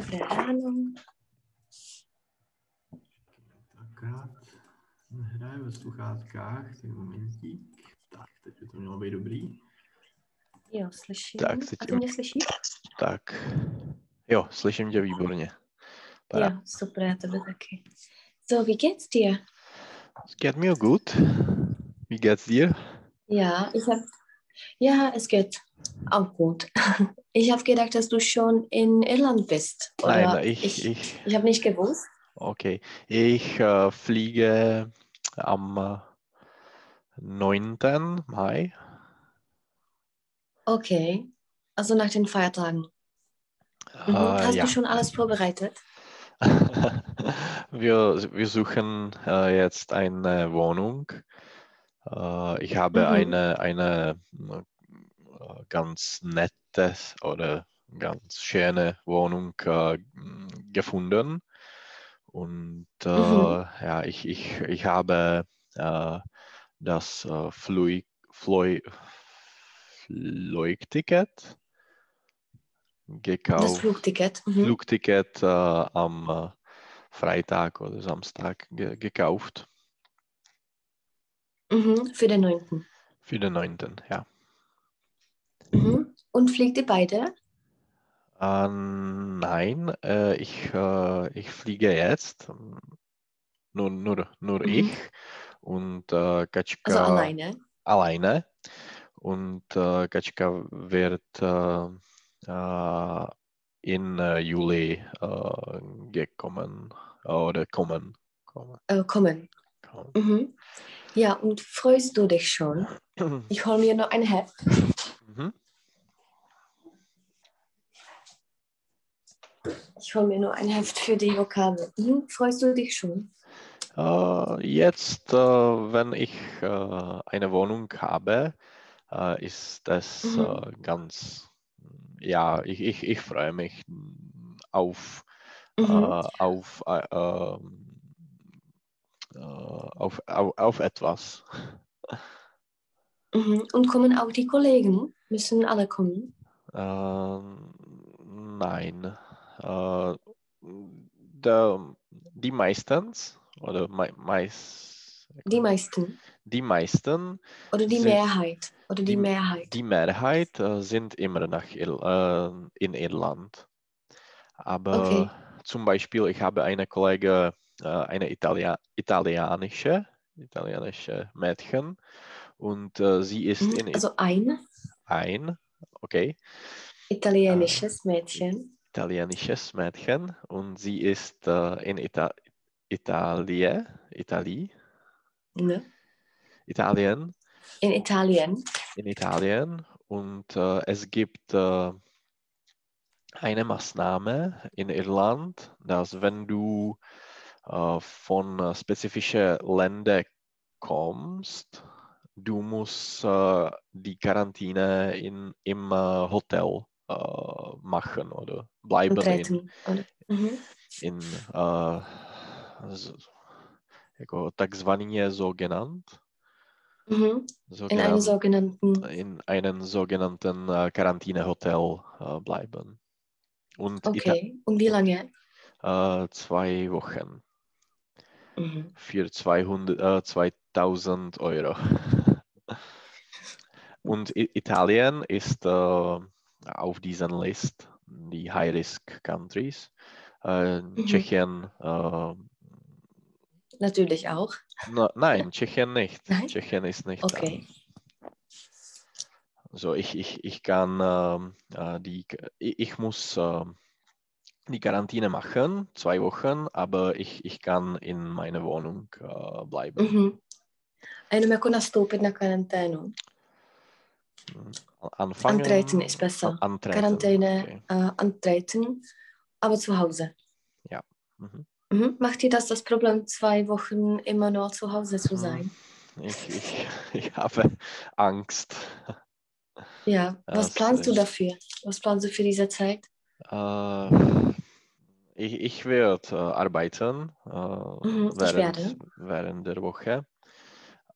Dobré ráno. Akorát hraje ve sluchátkách, tak momentík. Tak, teď by to mělo být dobrý. Jo, slyším. Tak, A ty mě slyšíš? Tak. Jo, slyším tě výborně. Para. Jo, super, já tebe taky. So, wie geht's dir? Es geht mir gut. Wie geht's dir? Ja, ich hab, ja, es geht auch gut. Ich habe gedacht, dass du schon in Irland bist. Nein, Oder ich, ich, ich, ich habe nicht gewusst. okay. Ich äh, fliege am äh, 9. Mai. Okay, also nach den Feiertagen. Mhm. Äh, Hast ja. du schon alles vorbereitet? wir, wir suchen äh, jetzt eine Wohnung. Äh, ich habe Mhm. eine, eine äh, ganz nette oder ganz schöne Wohnung äh, gefunden. Und äh, Mhm. ja, ich, ich, ich habe äh, das äh, Flug, Flug, Flugticket Das gekauft. Flugticket. Mhm. Flugticket äh, am äh, Freitag oder Samstag ge gekauft. Mhm. Für den 9. Für den 9. Ja. Mhm. Und fliegt ihr beide? Äh, nein, äh, ich, äh, ich fliege jetzt. Nur, nur, nur Mhm. ich und äh, Katschka Also alleine? alleine. Und äh, Katschka wird äh, äh, in Juli gekommen oder kommen. kommen, kommen. kommen. Mhm. Ja, und freust du dich schon? Ich hole mir noch ein Heft. Mhm. Ich hole mir nur ein Heft für die Vokabel. Mhm. Freust du dich schon? Äh, jetzt, äh, wenn ich äh, eine Wohnung habe, äh, ist das Mhm. äh, ganz, ja, ich, ich, ich freue mich auf, Mhm. äh, auf, äh, ähm, äh, auf, auf, auf etwas. Mhm. Und kommen auch die Kollegen? Müssen alle kommen? Ähm, nein, äh, der, die meistens oder mei, meist, Die meisten. die meisten Oder die Sind- Mehrheit. Oder die, die- Mehrheit. Die Mehrheit äh, sind immer nach Ir äh, in Irland. Aber Okay. zum Beispiel, ich habe eine Kollege, äh, eine Italia italienische, italienische Mädchen und äh, sie ist Mhm. in Also ein ein, okay, italienisches Mädchen. italienisches Mädchen. Und sie ist äh, in Ita Italie, Italie, Ne? Italien, In Italien. in Italien. Und äh, es gibt äh, eine Maßnahme in Irland, dass wenn du äh, von äh, spezifischen Ländern kommst, du musst äh, die Quarantäne in, im äh, Hotel äh, machen oder bleiben in. Oder? Mhm. in jako takzvaně zogenant, Mhm. In einem sogenannten. in einem sogenannten Quarantänehotel bleiben. Und Okay. Und wie lange? zwei Wochen Mhm. für 200, äh, 2000 Euro. Und Italien ist äh, auf dieser Liste die High-Risk Countries. Äh, Mhm. Tschechien, äh, Natürlich auch. na, nein, Tschechien nicht. Nein? Tschechien ist nicht Okay. da. So, ich, ich, ich kann ähm, äh, die, ich, muss ähm, die Quarantäne machen, zwei Wochen, aber ich, ich kann in meiner Wohnung äh, bleiben. Mhm. Jenom jako nastoupit na karanténu. Anfangen. Antreten ist besser. Antreten. Quarantäne Okay. äh, antreten, aber zu Hause. Mhm. Mhm. Macht dir das das Problem, zwei Wochen immer nur zu Hause zu Mhm. sein? Ich, ich, ich habe Angst. Ja. Was das planst du dafür? Was planst du für diese Zeit? Äh, ich, ich werde äh, arbeiten äh, Mhm, ich während, werde. während der Woche.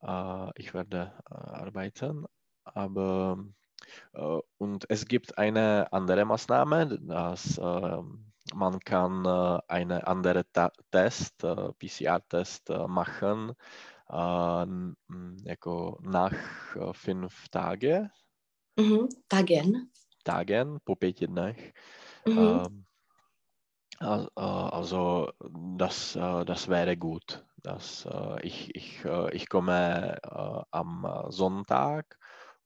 Äh, ich werde äh, arbeiten, aber äh, und es gibt eine andere Maßnahme, dass ähm, man kann äh, eine andere Ta Test, äh, PCR-Test äh, machen, äh, nach äh, fünf Tage, Mhm. Tagen. Tagen, po dnech. Mhm. Ähm, al- äh, also das, äh, das wäre gut. Das, äh, ich, ich, äh, ich komme äh, am äh, Sonntag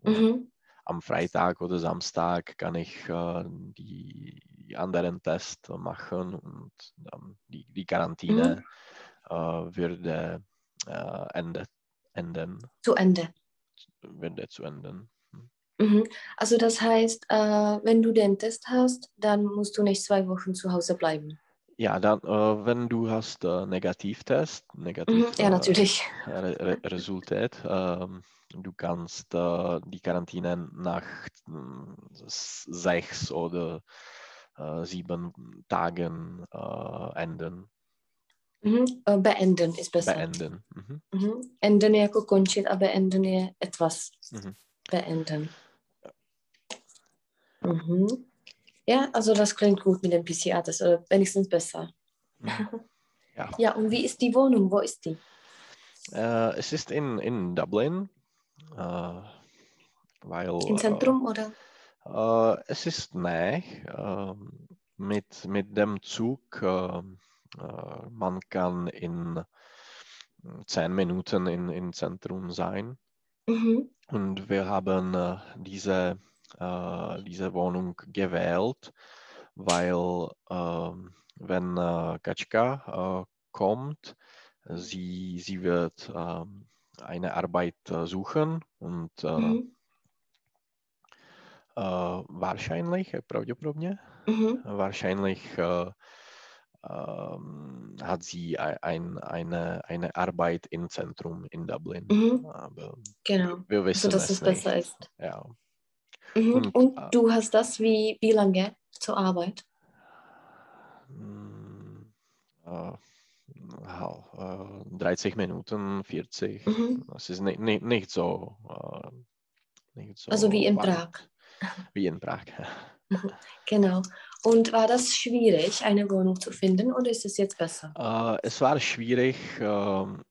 Mhm. am Freitag oder Samstag kann ich äh, die anderen Tests machen und dann die, die Quarantäne äh, würde äh, ende, enden, Zu Ende. würde zu enden. Mhm. Also das heißt, äh, wenn du den Test hast, dann musst du nicht zwei Wochen zu Hause bleiben. Ja, dann, äh, wenn du hast äh, Negativtest, negativ Mhm. Ja, äh, natürlich. Re Re Resultat, ähm, du kannst äh, die Quarantäne nach s- sechs oder äh, sieben Tagen äh, enden, Mhm. Äh, Beenden ist besser. beenden. Mhm. Mhm. Enden jako končit a beenden je etwas. Mhm. Beenden. Mhm. Ja, also das klingt gut mit dem PCR-Test, oder wenigstens besser. Mhm. Ja. Ja, und wie ist die Wohnung? Wo ist die? Äh, es ist in, in Dublin, äh, weil Im Zentrum oder? Äh, äh, es ist nah. ähm, mit, mit dem Zug, ähm, äh, man kann in zehn Minuten in, im Zentrum sein. Mhm. Und wir haben äh, diese, äh, diese Wohnung gewählt, weil ähm, wenn äh, Kaczka äh, kommt, sie, sie wird ähm, eine Arbeit äh, suchen und äh, Mhm. wahrscheinlich, pravděpodobně, Mhm. wahrscheinlich äh, ähm, hat sie ei- ein, eine, eine Arbeit im Zentrum in Dublin. Mhm. Genau. wir Also, wissen dass es es besser nicht. ist. Ja. Mhm. Und, Und äh, du hast das wie, wie lange zur Arbeit? Mm, äh, ja, äh, 30 Minuten, 40. Mhm. Das ist nicht, nicht, nicht so. Äh, nicht so Also wie in. Prag. Wie in Prag. Genau. Und war das schwierig, eine Wohnung zu finden oder ist es jetzt besser? Äh, es war schwierig ähm,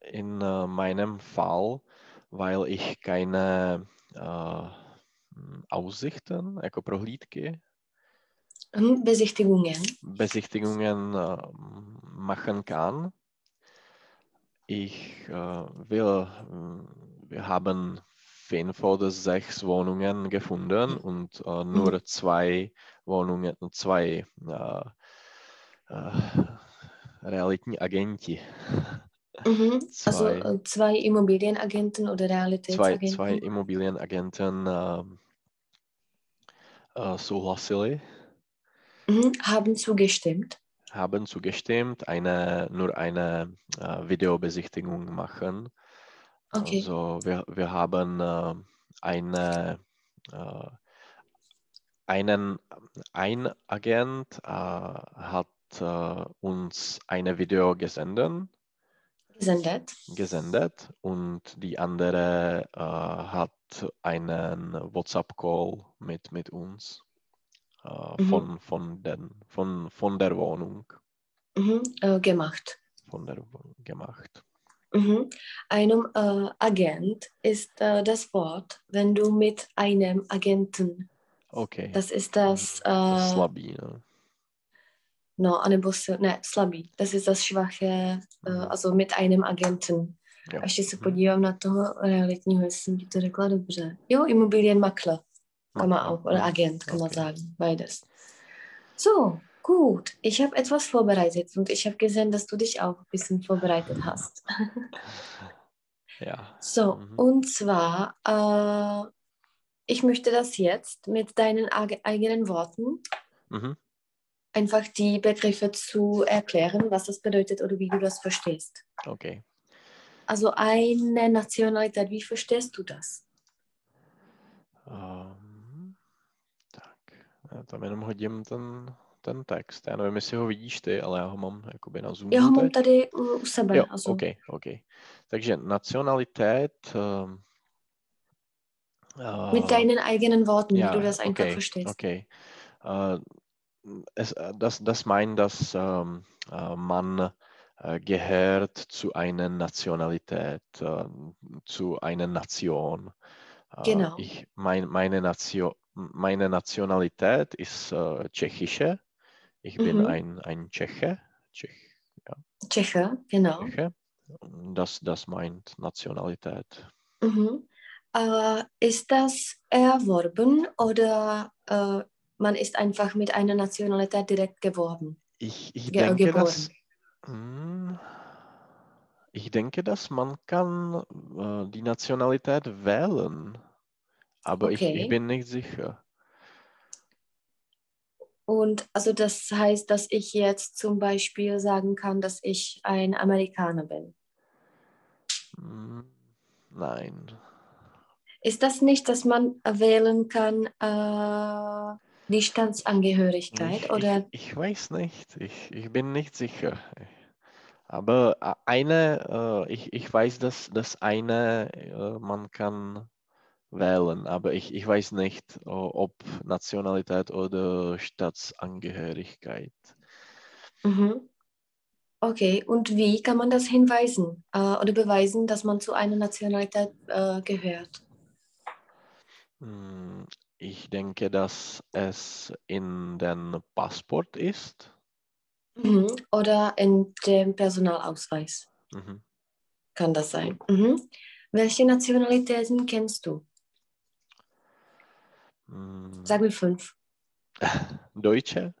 in äh, meinem Fall, weil ich keine äh, Aussichten, jako prohlídky, Mhm. Besichtigungen. Besichtigungen äh, machen kann. Ich äh, will, äh, wir haben fünf oder sechs Wohnungen gefunden und äh, nur zwei Wohnungen, zwei realitní agenti. Mhm. Also Zwei, äh, zwei Immobilienagenten oder zwei, Realitätsagenten. zwei Immobilienagenten äh, äh, souhlasili, Mhm. Haben zugestimmt. haben zugestimmt, eine, nur eine äh, Videobesichtigung machen. Okay. Also wir, wir haben äh, eine, äh, einen, ein Agent äh, hat äh, uns eine Video gesendet, Gesendet. gesendet und die andere äh, hat einen WhatsApp-Call mit, mit uns äh, Mhm. von, von, den, von, von der Wohnung Mhm. Äh, gemacht. von der, Wo- gemacht. Mhm. Einem äh, Agent ist äh, das Wort, wenn du mit einem Agenten, Okay, das ist das, das äh, slabý. No. anebo sil, ne, slabý, das ist das schwache, äh, Mhm. also mit einem Agenten. Jo. A ještě se Mhm. podívám na toho realitního, jestli jsem ti to řekla dobře. Jo, Immobilienmakler, kann man auch, oder Mhm. Agent, kann man sagen, beides. So, gut. Ich habe etwas vorbereitet und ich habe gesehen, dass du dich auch ein bisschen vorbereitet hast. Ja. So, Mhm. und zwar, äh, ich möchte das jetzt mit deinen eigenen Worten Mhm. Einfach die Begriffe zu erklären, was das bedeutet oder wie du das verstehst. Okay. Also eine Nationalität, wie verstehst du das? Um, tak, já tam jenom hodím ten, ten text. Já nevím, jestli ho vidíš ty, ale já ho mám jakoby na Zoomu Já ho mám tady u, u sebe. Jo, also. OK, OK. Takže nacionalität. Um, Mit deinen eigenen Worten, wie du das einfach okay, verstehst. Okay. Uh, es, äh, das, das meint, dass ähm, äh, man äh, gehört zu einer Nationalität, äh, zu einer Nation. Genau. Ich, mein, meine, Nation, meine Nationalität ist tschechische. Ich bin Mhm. ein, ein Tscheche. Tschech, Tscheche, genau. Tscheche. Das, das meint Nationalität. Mhm. Ist das erworben oder man ist einfach mit einer Nationalität direkt geworben? Ich, ich Ge denke, geboren. dass, Hm, ich denke, dass man kann äh, die Nationalität wählen, aber ich, ich Okay. bin nicht sicher. Und also das heißt, dass ich jetzt zum Beispiel sagen kann, dass ich ein Amerikaner bin. Hm, Nein. Ist das nicht, dass man wählen kann, äh, die Staatsangehörigkeit Ich, oder? ich, ich weiß nicht. Ich, ich bin nicht sicher. Aber äh, eine, äh, ich, ich weiß, dass das eine äh, man kann wählen, aber ich, ich weiß nicht, ob Nationalität oder Staatsangehörigkeit. Mhm. Okay, und wie kann man das hinweisen äh, oder beweisen, dass man zu einer Nationalität äh, gehört? Ich denke, dass es in den Passport ist. Mhm. Oder in dem Personalausweis Mhm. kann das sein. Mhm. Welche Nationalitäten kennst du? Hm, Sag mir fünf. Deutsche,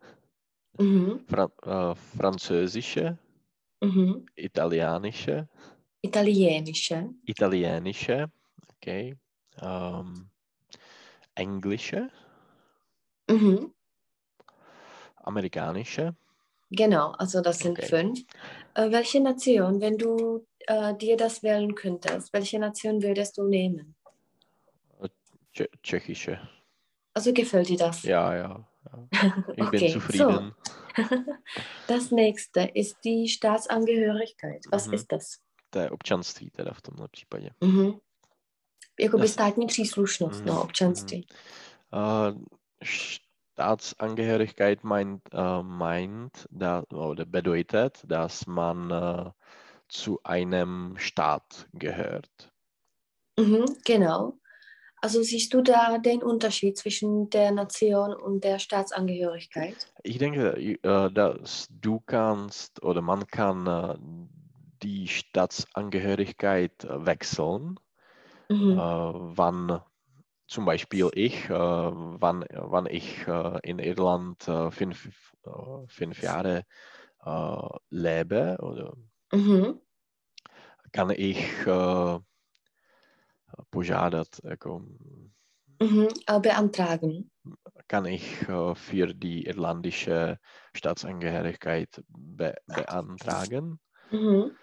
Mhm. Fra äh, französische, Mhm. italienische, Italienische. italienische, okay, ähm, englische, Mhm. amerikanische. Genau, also das sind Okay. fünf. Äh, welche Nation, wenn du äh, dir das wählen könntest, welche Nation würdest du nehmen? Tsch tschechische. Also gefällt dir das? Ja, ja. ja. Ich bin Okay, zufrieden. Das nächste ist die Staatsangehörigkeit. Was Mhm. ist das? To je občanství teda v tomhle případě. Mhm. Jakoby Das- státní příslušnost, Mhm, no, občanství. Äh, Staatsangehörigkeit meint, äh, meint da, oder bedeutet, dass man äh, zu einem Staat gehört. Mhm, genau. Also siehst du da den Unterschied zwischen der Nation und der Staatsangehörigkeit? Ich denke, äh, dass du kannst oder man kann äh, die Staatsangehörigkeit äh, wechseln, Mhm. äh, wann zum Beispiel ich, äh, wann, wann ich äh, in Irland äh, fünf, äh, fünf Jahre äh, lebe oder Mhm. kann ich äh, požádat, jako, Mhm. Beantragen. kann ich für die irlandische Staatsangehörigkeit be beantragen? Mhm.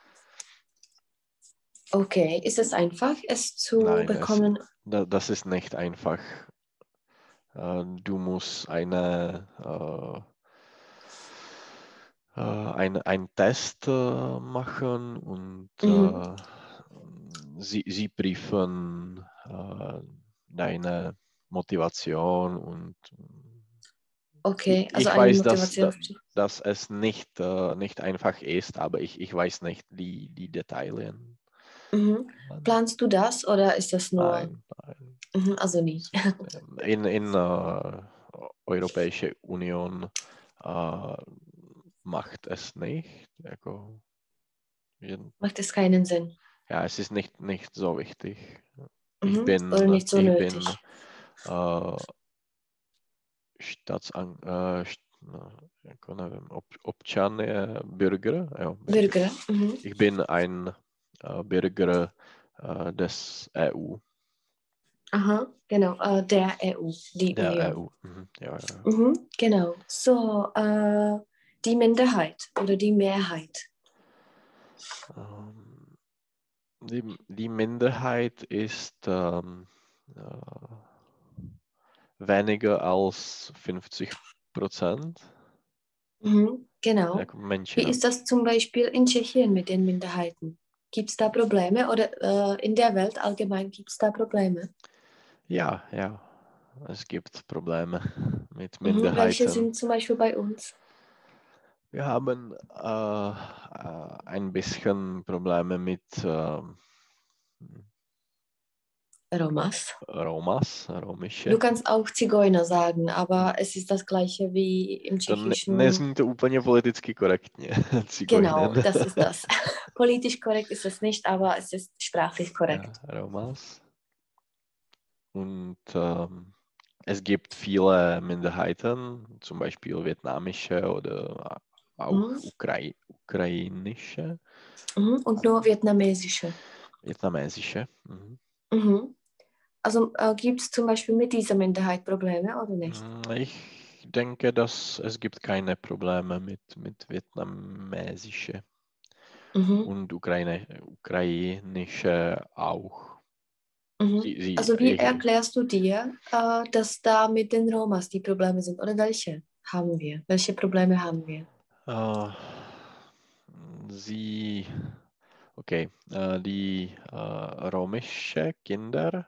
Okay, ist es einfach, es zu Nein, es- bekommen? Da, das ist nicht einfach. Äh, du musst eine, äh, äh, ein, ein Test äh, machen und Mhm. äh, sie, sie prüfen äh, deine Motivation und Okay, also ich weiß, dass- dass es nicht, äh, nicht einfach ist, aber ich, ich weiß nicht die, die Details. Mhm. Planst du das oder ist das nur? Nein, nein. Mhm, also nicht. In, in äh, Europäische Union äh, macht es nicht. Also, Macht es keinen Sinn. ja, es ist nicht, nicht so wichtig. Ich Mhm. bin, Oder nicht so ich nötig. bin äh, Staatsan äh, st- na, jako nevím, ob, občan je Bürger. Jo, Bürger. Mhm. Ich bin ein äh, Bürger äh, des EU, Aha, genau. Äh, der EU, die der Union. EU. Mhm, ja, ja. Mhm, genau. So, äh, die Minderheit oder die Mehrheit. Ähm, die, die Minderheit ist ähm, äh, weniger als 50 Prozent Mhm, genau. Menschen. Wie ist das zum Beispiel in Tschechien mit den Minderheiten? Gibt es da Probleme oder äh, in der Welt allgemein gibt es da Probleme? Ja, ja, es gibt Probleme mit Mhm. Welche Minderheiten. sind zum Beispiel bei uns? Wir haben äh, äh, ein bisschen Probleme mit ähm, Romas. Romas, romische. Du kannst auch Zigeuner sagen, aber es ist das gleiche wie im ne, Tschechischen. nezní to úplně politicky korektně. Genau, das ist das. Politisch korrekt ist es nicht, aber es ist sprachlich korrekt. Ja, Romas. Und ähm, es gibt viele Minderheiten, zum Beispiel vietnamische oder auch Mhm. Ukrai ukrainische, Mhm. Und nur vietnamesische. vietnamesische. Mhm. Mhm. Also äh, gibt es zum Beispiel mit dieser Minderheit Probleme oder nicht? Mm, Ich denke, dass es gibt keine Probleme mit, mit vietnamesische Mhm. und Ukraine, ukrainische auch. Mhm. Sie, sie, Also wie erklärst du dir, äh, dass da mit den Romas die Probleme sind? Oder welche haben wir? Welche Probleme haben wir? Äh, sie, okay, äh, die äh, romische Kinder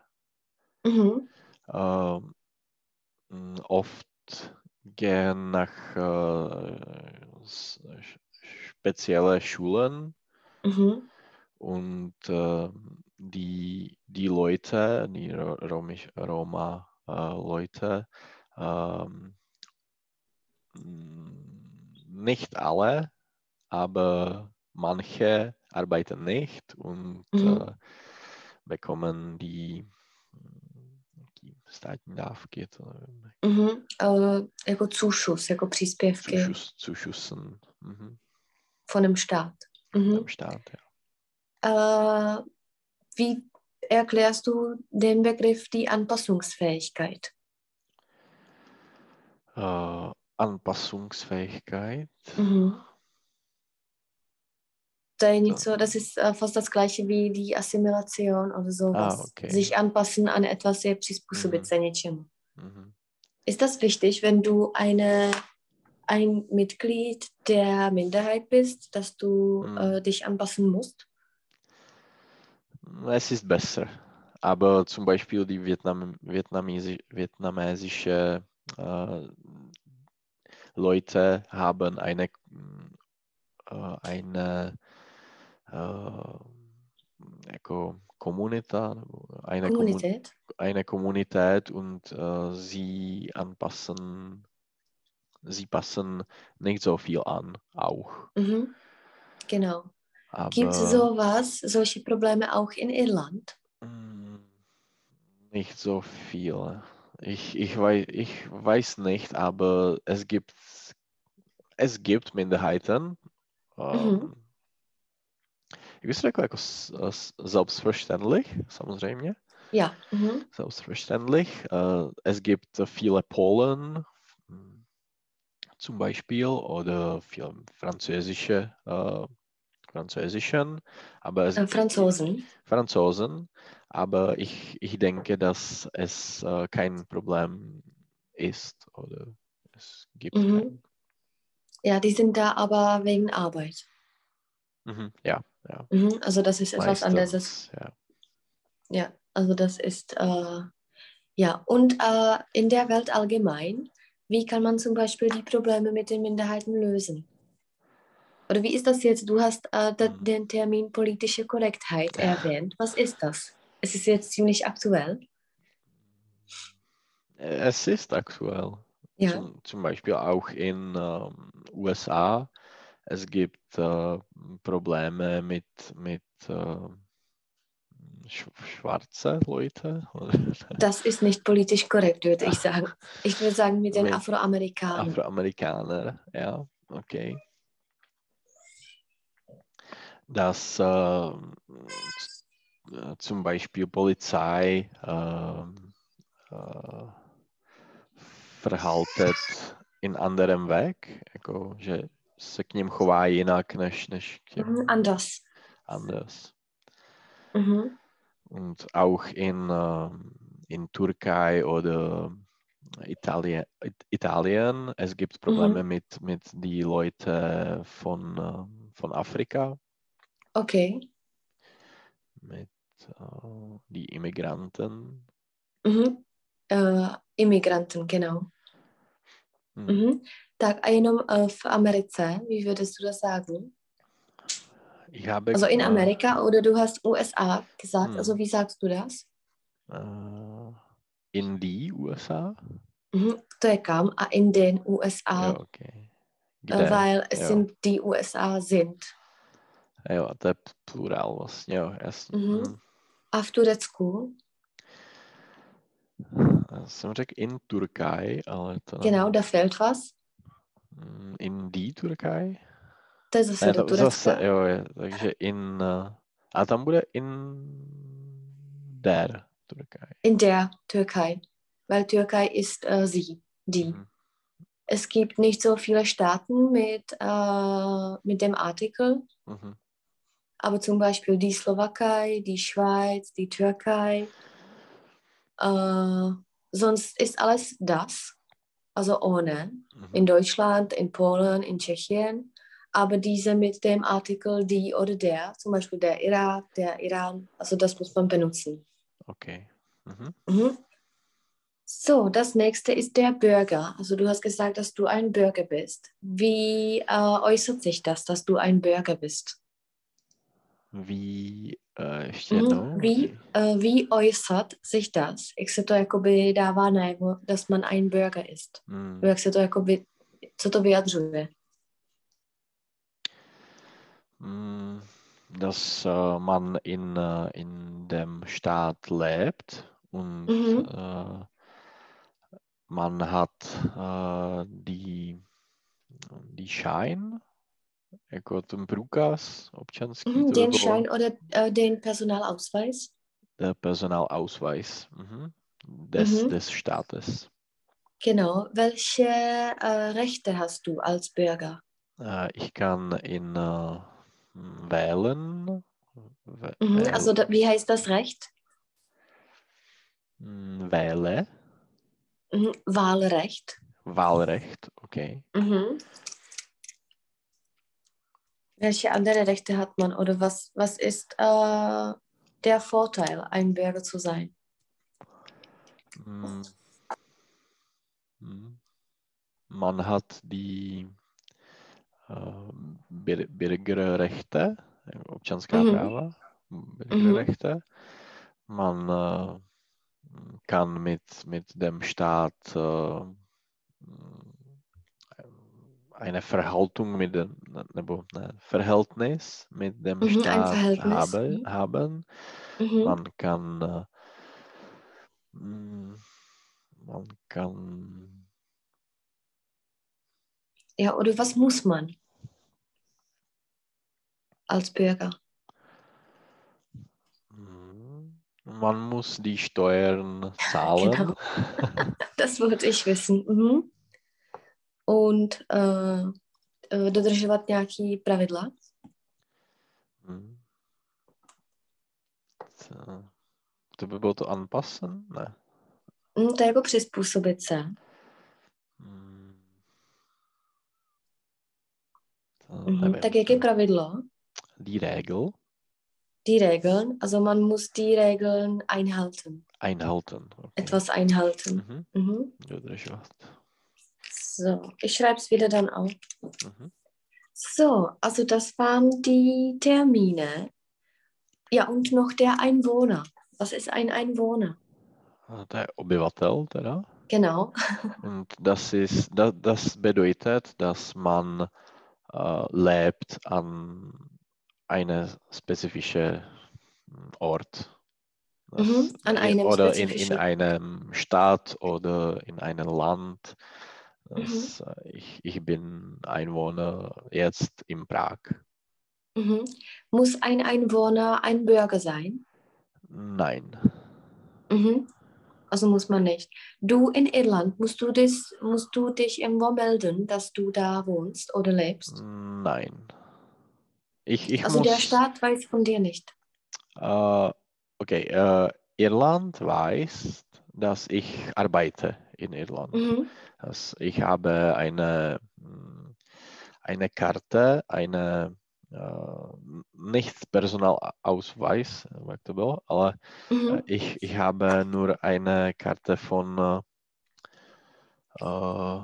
Mhm. äh, m, oft gehen nach äh, s- sch- spezielle Schulen Mhm. und äh, die, die Leute, die Ro- Romisch, Roma äh, Leute, ähm, nicht alle, aber manche arbeiten nicht und Mhm. äh, bekommen die státní dávky, to nevím, Mhm. Äh, jako Zuschuss, jako příspěvky Zuschuss, Zuschussen mhm, von dem Staat. Mhm. am Staat. Ja. Äh, wie erklärst du den Begriff die Anpassungsfähigkeit? Äh, Anpassungsfähigkeit. Mhm. Da je něco, das ist äh, fast das gleiche wie die Assimilation oder sowas. Ah, okay. Sich anpassen an etwas, se přizpůsobit Mhm. Mhm. Ist das wichtig, wenn du eine, ein Mitglied der Minderheit bist, dass du Mhm. äh, dich anpassen musst? Es ist besser. Aber zum Beispiel die Vietnam, Vietnamesi, vietnamesische äh, Leute haben eine, äh, eine äh, jako Kommunita, eine, Kommun- Kommunität? eine Kommunität und äh, sie anpassen, sie passen nicht so viel an auch. Mhm. Genau. Aber Gibt es sowas, solche Probleme auch in Irland? Mm, Nicht so viel. Ich, ich, weiß, ich weiß nicht, aber es gibt, es gibt Minderheiten. Um, ich bych řekl jako s- s- selbstverständlich, samozřejmě. Ja. Mhm. Selbstverständlich. Äh, es gibt viele Polen mm, zum Beispiel oder viele französische, äh, Französischen, aber es Äh, Franzosen. Franzosen, aber ich, ich denke, dass es äh, kein Problem ist oder es gibt Mhm. Ja, die sind da aber wegen Arbeit. Mhm, ja, ja. Mhm. Also das ist etwas anderes. Ja. Ja, also das ist, äh, ja, und äh, in der Welt allgemein, wie kann man zum Beispiel die Probleme mit den Minderheiten lösen? Oder wie ist das jetzt? Du hast äh, Mhm. den Termin politische Korrektheit erwähnt. Was ist das? Es ist jetzt ziemlich aktuell. Es ist aktuell. Ja. Zum, zum Beispiel auch in ähm, USA. Es gibt äh, Probleme mit, mit äh, sch schwarze Leute. oder Das ist nicht politisch korrekt, würde ich sagen. Ich würde sagen mit den Mit Afroamerikanern. Afroamerikaner, ja, okay. Dass äh, äh, zum Beispiel Polizei ähm, äh, verhaltet in anderem Weg, jako, že se k ním chová jinak než, než k těm Mhm, anders. anders. Mhm. Und auch in, ähm, in Türkei oder Italien, It- Italien, es gibt Probleme mit, mit die Leute von, ähm, von Afrika, Okay. mit äh, die Immigranten. Mhm. Äh, Immigranten, genau. Hm. Mhm. Tak a jenom eh, v Americe, wie würdest du das sagen? Ich habe Also in Amerika oder du hast USA gesagt, Hm. also wie sagst du das? in die USA. Mhm. To je kam a in den USA, Jo, okay. Kde? weil es Jo. sind die USA sind. Jo, to je plurál vlastně, jo, jasně. Mhm. Mhm. A v Turecku, Já jsem řekl in Turkaj, ale to genau, da fehlt was. Mm, In die do to Turecka. zase, jo, je, takže in, a tam bude in der Turkaj. In der Türkei, weil Türkei ist äh, sie, die. Mhm. Es gibt nicht so viele Staaten mit, äh, mit dem Artikel, Mhm. aber zum Beispiel die Slowakei, die Schweiz, die Türkei. Äh, sonst ist alles das, also ohne. Mhm. In Deutschland, in Polen, in Tschechien. Aber diese mit dem Artikel die oder der, zum Beispiel der Irak, der Iran, also das muss man benutzen. Okay. Mhm. Mhm. So, das nächste ist der Bürger. Also du hast gesagt, dass du ein Bürger bist. Wie äh, äußert sich das, dass du ein Bürger bist? Wie, uh, ještě Mhm. jednou? Wie, äh, wie äußert sich das? Jak se to jakoby dává najevo, dass man ein Bürger ist? Mm. Jak se to jakoby, co to vyjadřuje? Mm, Dass äh, man in, äh, in dem Staat lebt und Mhm. äh, man hat äh, die, die Schein, jako ten průkaz občanský, Mhm, den Schein oder äh, den Personalausweis? der Personalausweis mhm. des, Mhm. des Staates. Genau. Welche äh, Rechte hast du als Bürger? Äh, ich kann in äh, wählen. wä- Mhm. Also da, wie heißt das Recht? mm, wähle, Mhm. Wahlrecht. Wahlrecht, okay. Mhm. Welche andere Rechte hat man oder was, was ist äh, der Vorteil, ein Bürger zu sein? Mm. Mm. Man hat die äh, Bürgerrechte, občanská Mhm. práva, Bürgerrechte. Man äh, kann mit, mit dem Staat äh, eine Verhaltung mit dem, Verhältnis mit dem Mhm, Staat habe, mhm. haben. Mhm. Man kann, äh, mm, man kann, Ja, oder was muss man als Bürger? mm, man muss die Steuern zahlen. Genau. Das wollte ich wissen. Mhm. Und äh, äh, dodržovat nějaký pravidla. Mm. To, to by bylo to anpassen? Ne. Mm, to je jako přizpůsobit se. Mm. Mhm. nevím. Tak jak je pravidlo? Die Regel Die Regeln, also man muss die Regeln einhalten, einhalten. Okay. etwas einhalten. Mhm. Mhm. Dodržovat. So, ich schreibe es wieder dann auf. Mhm. So, also das waren die Termine. Ja, und noch der Einwohner. Was ist ein Einwohner? A To je obyvatel teda. Genau. Und das ist, das, das bedeutet, dass man äh, lebt an einer spezifischen Ort. Das, Mhm, an einem oder in, in einem Stadt oder in einem Land. Mhm. Das, äh, ich, ich bin Einwohner jetzt in Prag. Mhm. Muss ein Einwohner ein Bürger sein? Nein. Mhm. Also muss man nicht. Du in Irland, musst du, das, musst du dich irgendwo melden, dass du da wohnst oder lebst? Nein. Ich, ich also muss, der Staat weiß von dir nicht. Äh, okay, äh, Irland weiß, dass ich arbeite in Irland. Mhm. Ich habe eine, mm, eine Karte, eine äh, nicht Personalausweis, er aber äh, Mhm. ich, ich habe nur eine Karte von äh, äh,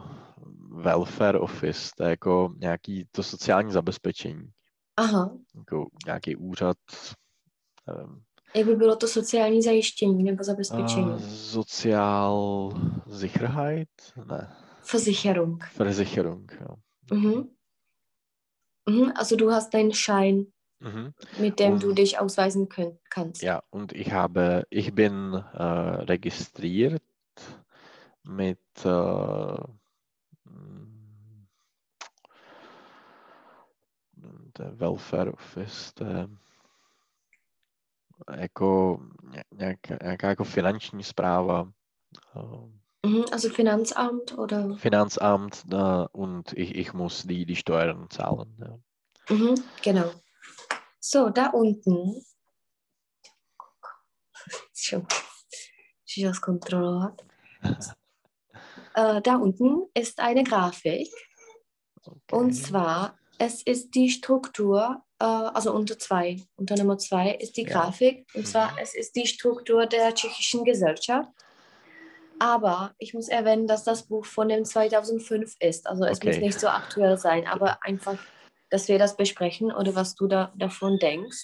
welfare office, to je jako nějaký to sociální zabezpečení, Aha. jako nějaký úřad, nevím, Jak by bylo to sociální zajištění nebo zabezpečení? uh, Sozial Sicherheit? Ne, Versicherung. Versicherung, ja. Mhm. Mhm. Also du hast deinen Schein, Mhm. mit dem du Und- dich ausweisen könnt, kannst. Ja, und ich habe, ich bin äh, registriert mit äh, mm, der Welfare Office, der, jako ně- nějaká, jako finanční zpráva, äh, Mhm. Also Finanzamt oder? Finanzamt äh, und ich, ich muss die, die Steuern zahlen. Ja. Mhm. Genau. So, da unten. Schon. Ich das kontrolliert. äh, da unten ist eine Grafik. Und Okay. zwar, es ist die Struktur, also unter zwei, unter Nummer zwei ist die Ja. Grafik. Und Mhm. zwar, es ist die Struktur der tschechischen Gesellschaft. Aber ich muss erwähnen, dass das Buch von dem 2005 ist. Also es muss Okay. nicht so aktuell sein, aber einfach, dass wir das besprechen oder was du da, davon denkst.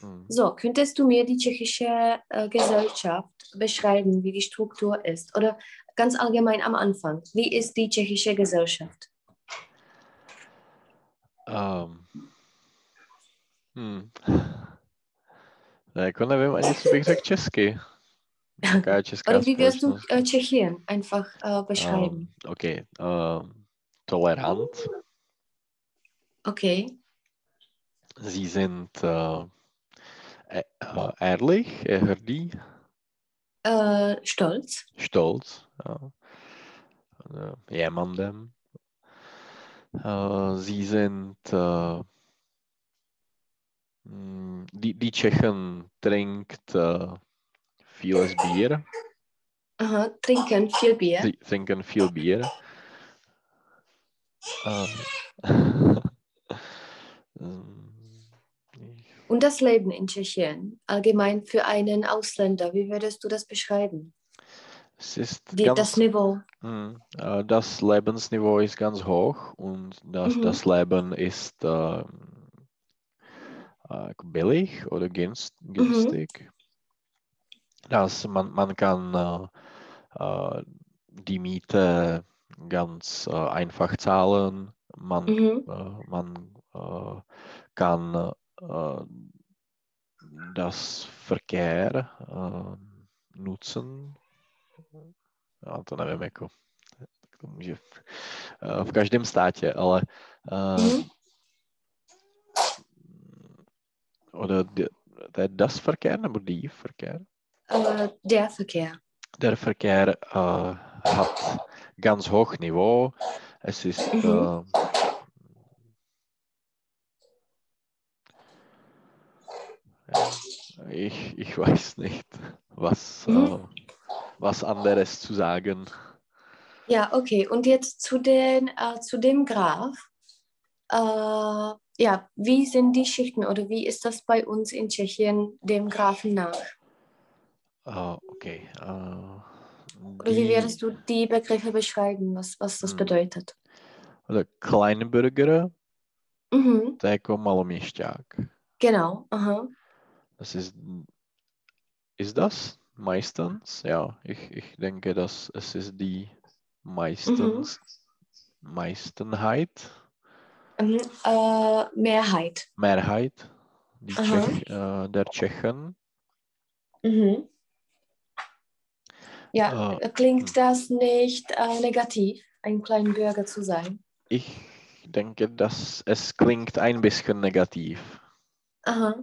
Mhm. So, könntest du mir die tschechische äh, Gesellschaft beschreiben, wie die Struktur ist? Oder ganz allgemein am Anfang, wie ist die tschechische Gesellschaft? Um, hmm. Ne, jako nevím ani, co bych řekl česky. Jaká česká Oder wie wirst du äh, Tschechien einfach äh, beschreiben? Um, okay. Um, tolerant. Okay. Sie sind uh, uh, ehrlich, eh, hrdý, Äh, stolz. stolz. Ja. Uh, jemandem. Uh, sie sind uh, die, die Tschechen trinkt uh, vieles Bier. Aha, trinken viel Bier. Sie trinken viel Bier. Ähm, ähm, Und das Leben in Tschechien, allgemein für einen Ausländer, wie würdest du das beschreiben? es ist Die, das ganz, Niveau. Hm, äh, das Lebensniveau ist ganz hoch und das, Mhm. das Leben ist ähm, äh, billig oder günst, Mhm. günstig. Das, man, man kann äh, äh, die Miete ganz äh, einfach zahlen. Man Mhm. man kann das Verkehr nutzen. Já to nevím, jako tak to může eh, v každém státě, ale eh, oder to je das Verkehr nebo die Verkehr? Äh, der Verkehr. Der Verkehr äh, hat ganz hoch Niveau. Es ist Mhm. ja, ich, ich weiß nicht, was, Mhm. äh, was anderes zu sagen. Ja, okay. Und jetzt zu, den, zu dem Graph. Ja, wie sind die Schichten oder wie ist das bei uns in Tschechien dem Graphen nach? Äh, okay. Äh, Oder wie die- würdest du die Begriffe beschreiben, was, was das Hm. bedeutet? oder Kleinbürger, Mhm, jako maloměšťák. genau. Aha. Das ist, ist das meistens? Ja, ich, ich denke, dass es ist die meistens, Meistenheit, Mhm, äh, Mehrheit. Mehrheit. Tschech, äh, der Tschechen. Mhm. Ja, Äh, klingt das nicht äh, negativ, ein Kleinbürger zu sein? Ich denke, dass es klingt ein bisschen negativ. Aha.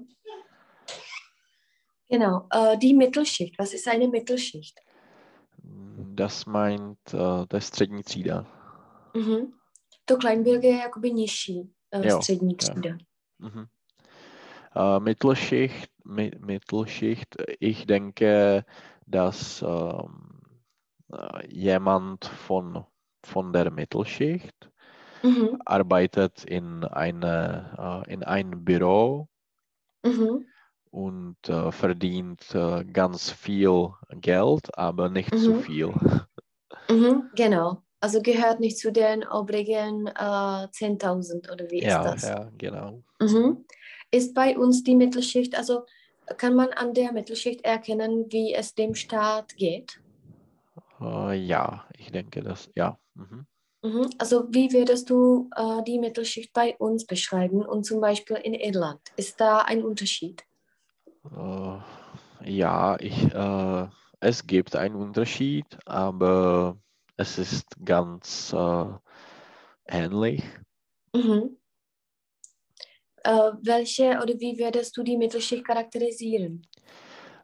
Genau. Äh, die Mittelschicht. Was ist eine Mittelschicht? Das meint äh, der střední třída. Mhm. To Kleinbürger je jakoby nižší äh, Jo, střední třída. Mhm. Mittelschicht, mi, Mittelschicht, ich denke, dass äh, jemand von, von der Mittelschicht Mhm. arbeitet in, eine, äh, in ein Büro Mhm. und äh, verdient ganz viel Geld, aber nicht zu Mhm. viel. Mhm. Genau. Also gehört nicht zu den obrigen äh, 10.000 oder wie ja, ist das? ja, genau. Mhm. Ist bei uns die Mittelschicht, also kann man an der Mittelschicht erkennen, wie es dem Staat geht? Äh, ja, ich denke das, ja. Mhm. Mhm. Also wie würdest du äh, die Mittelschicht bei uns beschreiben und zum Beispiel in Irland? Ist da ein Unterschied? Äh, ja, ich, äh, es gibt einen Unterschied, aber es ist ganz äh, ähnlich. Mhm. Äh, welche oder wie würdest du die Mittelschicht charakterisieren?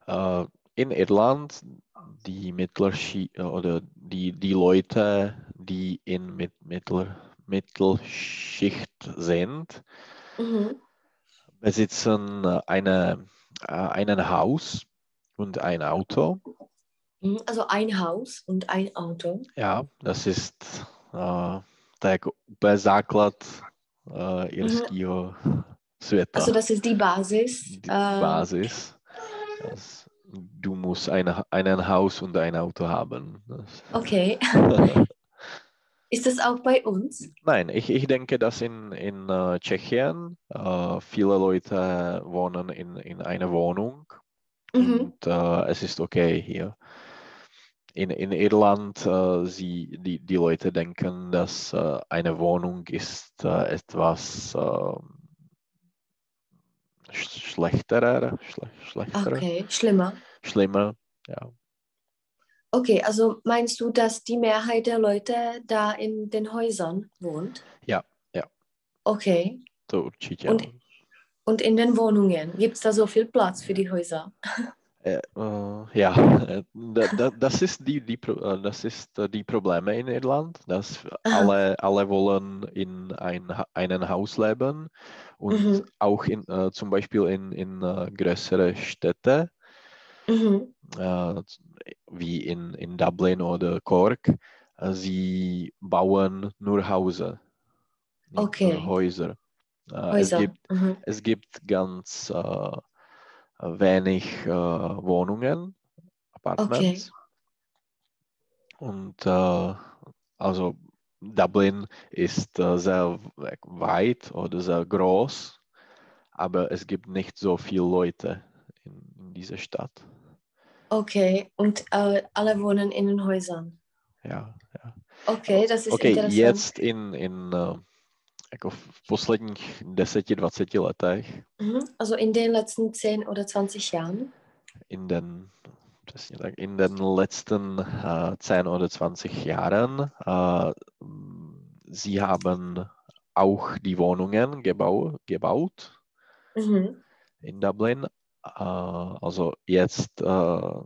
Äh, in Irland, die Mittelschicht oder die, die Leute, die in mit, Mittel, Mittelschicht sind, Mhm. besitzen eine, äh, ein Haus und ein Auto. Mhm. Also ein Haus und ein Auto. Ja, das ist uh, tak úplně základ uh, irského světa. Also das ist die Basis. Die äh, Basis. Das, du musst ein, ein Haus und ein Auto haben. Das, Okay. Ist das auch bei uns? Nein, ich, ich denke, dass in, in äh, Tschechien äh, viele Leute wohnen in, in einer Wohnung Mhm. und äh, es ist okay hier. In, in Irland, äh, sie, die, die Leute denken, dass äh, eine Wohnung ist äh, etwas ähm, sch schlechterer, schle schlechterer, Okay, schlimmer. schlimmer. Ja. Okay, also meinst du, dass die Mehrheit der Leute da in den Häusern wohnt? Ja, ja. Okay. Určitě. Und-. Und in den Wohnungen? Gibt es da so viel Platz für die Häuser? Äh, äh, ja, äh, da, da, das ist die, die, äh, das ist äh, die Probleme in Irland, dass alle, alle wollen in ein, einem Haus leben und Mhm. auch in, äh, zum Beispiel in, in größere Städte Mhm. wie in, in Dublin oder Cork, sie bauen nur Häuser, nicht Okay. nur Häuser. Äh, es Häuser. gibt Mhm. es gibt ganz wenig äh, Wohnungen, Apartments. Und äh, also Dublin ist äh, sehr we- weit oder sehr groß, aber es gibt nicht so viele Leute in, in dieser Stadt. Okay, und äh, alle wohnen in den Häusern. Ja, ja. Okay, das ist Okay, interessant. jetzt in, in jako v posledních 10-20 letech Mhm. Also in den letzten 10 oder 20 Jahren. in den, přesně tak, in den letzten äh, 10 oder 20 Jahren, m, sie haben auch die Wohnungen gebau, gebaut Mhm. in Dublin. Äh, also jetzt äh,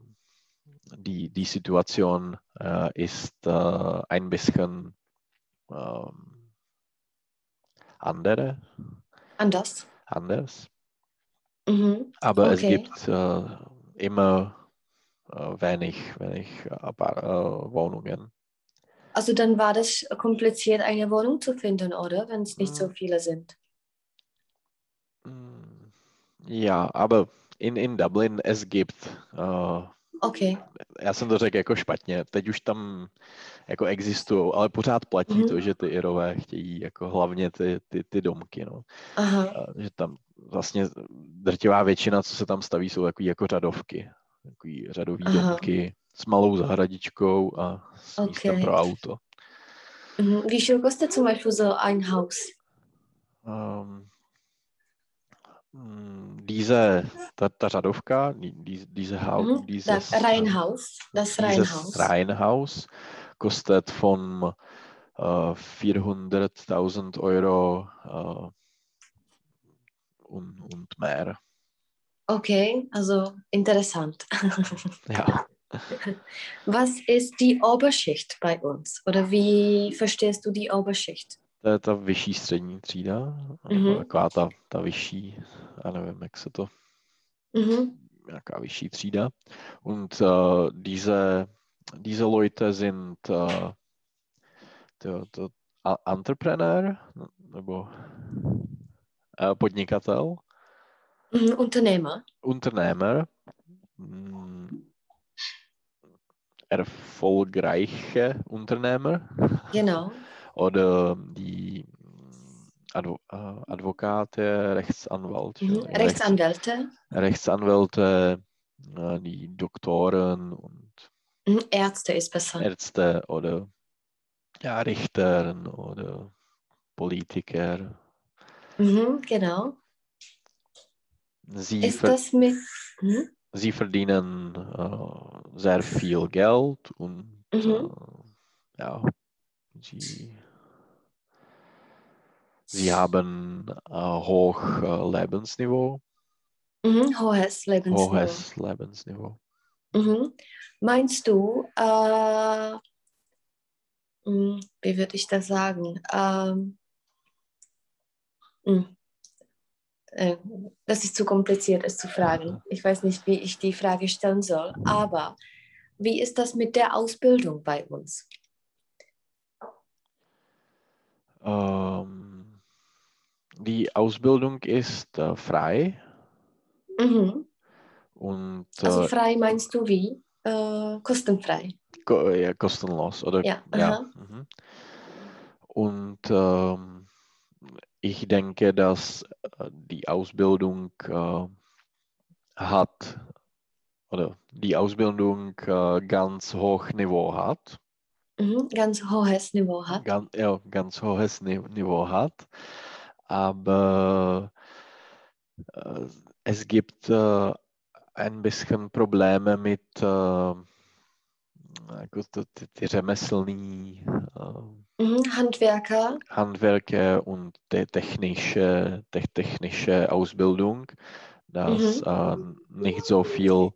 die, die Situation äh, ist ein bisschen ähm, andere, Anders. anders. Mhm. Aber es Okay. gibt äh, immer äh, wenig, wenig Apar- äh, Wohnungen. Also dann war das kompliziert, eine Wohnung zu finden, oder? Wenn es nicht so Mhm. viele sind. Mm, Ja, aber in, in Dublin es gibt, uh, Okay. já jsem to řekl jako špatně, teď už tam jako existují, ale pořád platí Mhm. to, že ty Irové chtějí jako hlavně ty, ty, ty domky, no. Aha. A že tam vlastně drtivá většina, co se tam staví, jsou takový jako řadovky. Takový řadový Aha. domky s malou zahradičkou a s místem Okay. pro auto. Mhm. Wie viel kostet zum Beispiel so ein Haus? Um, diese, ta, ta řadovka, die, die, diese Haus, Mhm. dieses, Das Reihenhaus. Das Reihenhaus. Reihenhaus kostet von uh, 400.000 Euro uh, und, und mehr. Okay, also interessant. Ja. Was ist die Oberschicht bei uns? Oder wie verstehst du die Oberschicht? To je ta vyšší střední třída, Mhm. taková ta, ta vyšší, já nevím, jak se to, Mhm. nějaká vyšší třída. Und uh, diese, diese Leute sind uh, to, to, a- Entrepreneur nebo uh, podnikatel, Mhm. Unternehmer. Unternehmer. Mm, erfolgreiche Unternehmer Genau. Oder die Advo äh, Advokate, Rechtsanwälte, Mhm. Rechts- Rechtsanwälte, Rechtsanwälte, die Doktoren und mhm. Ärzte ist besser. Ärzte oder ja, Richter oder Politiker. Mhm, genau. Sie, Ist das mit. Mhm. sie verdienen äh, sehr viel Geld und Mhm. äh, ja, sie, sie haben äh, hoch äh, Lebensniveau, Mhm. Hohes Lebensniveau. hohes Lebensniveau. Mhm. Meinst du, äh, mh, wie würde ich das sagen? Ähm, mh, äh, das ist zu kompliziert, es zu fragen. Ich weiß nicht, wie ich die Frage stellen soll, aber wie ist das mit der Ausbildung bei uns? Ähm, die Ausbildung ist äh, frei Mhm. und Also äh, frei meinst du wie? Äh, kostenfrei. ko ja, kostenlos oder Ja, ja. Mhm. Und ähm, ich denke, dass äh, die Ausbildung äh, hat oder die Ausbildung äh, ganz hoch Niveau hat, Mhm. Ganz hohes Niveau hat. ganz, ja, ganz hohes Ni Niveau hat, aber äh, es gibt äh, ein bisschen Probleme mit äh, gut, die, die Remeslní äh, Mhm. Handwerker. Handwerke und die technische, te technische Ausbildung, dass äh, nicht so viel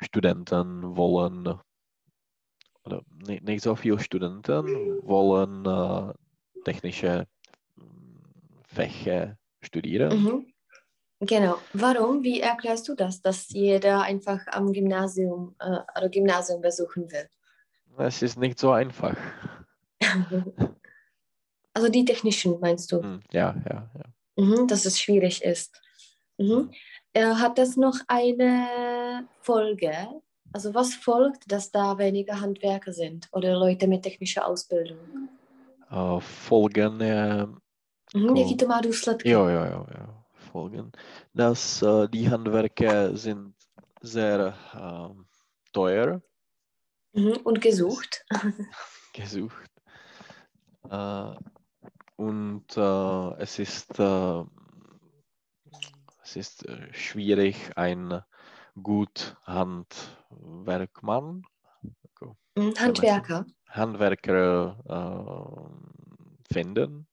Studenten wollen oder nicht, nicht so viele Studenten wollen äh, technische Fächer studieren. Mhm. Genau. Warum? Wie erklärst du das, dass jeder einfach am Gymnasium äh, oder Gymnasium besuchen will? Es ist nicht so einfach. Also die technischen meinst du, Hm, Ja, ja, ja. mhm, dass es schwierig ist. Mhm. Äh, hat das noch eine Folge? Also was folgt, dass da weniger Handwerker sind oder Leute mit technischer Ausbildung? Äh, Folgen, Mhm, Cool. jaký to má důsledky? ja, ja, ja, ja, Folgen, dass äh, die Handwerke sind sehr ähm, teuer Mhm, und gesucht. gesucht. Äh, und äh, es ist, äh, es ist schwierig, ein gut Handwerkmann, Mhm, Handwerker. Handwerker finden.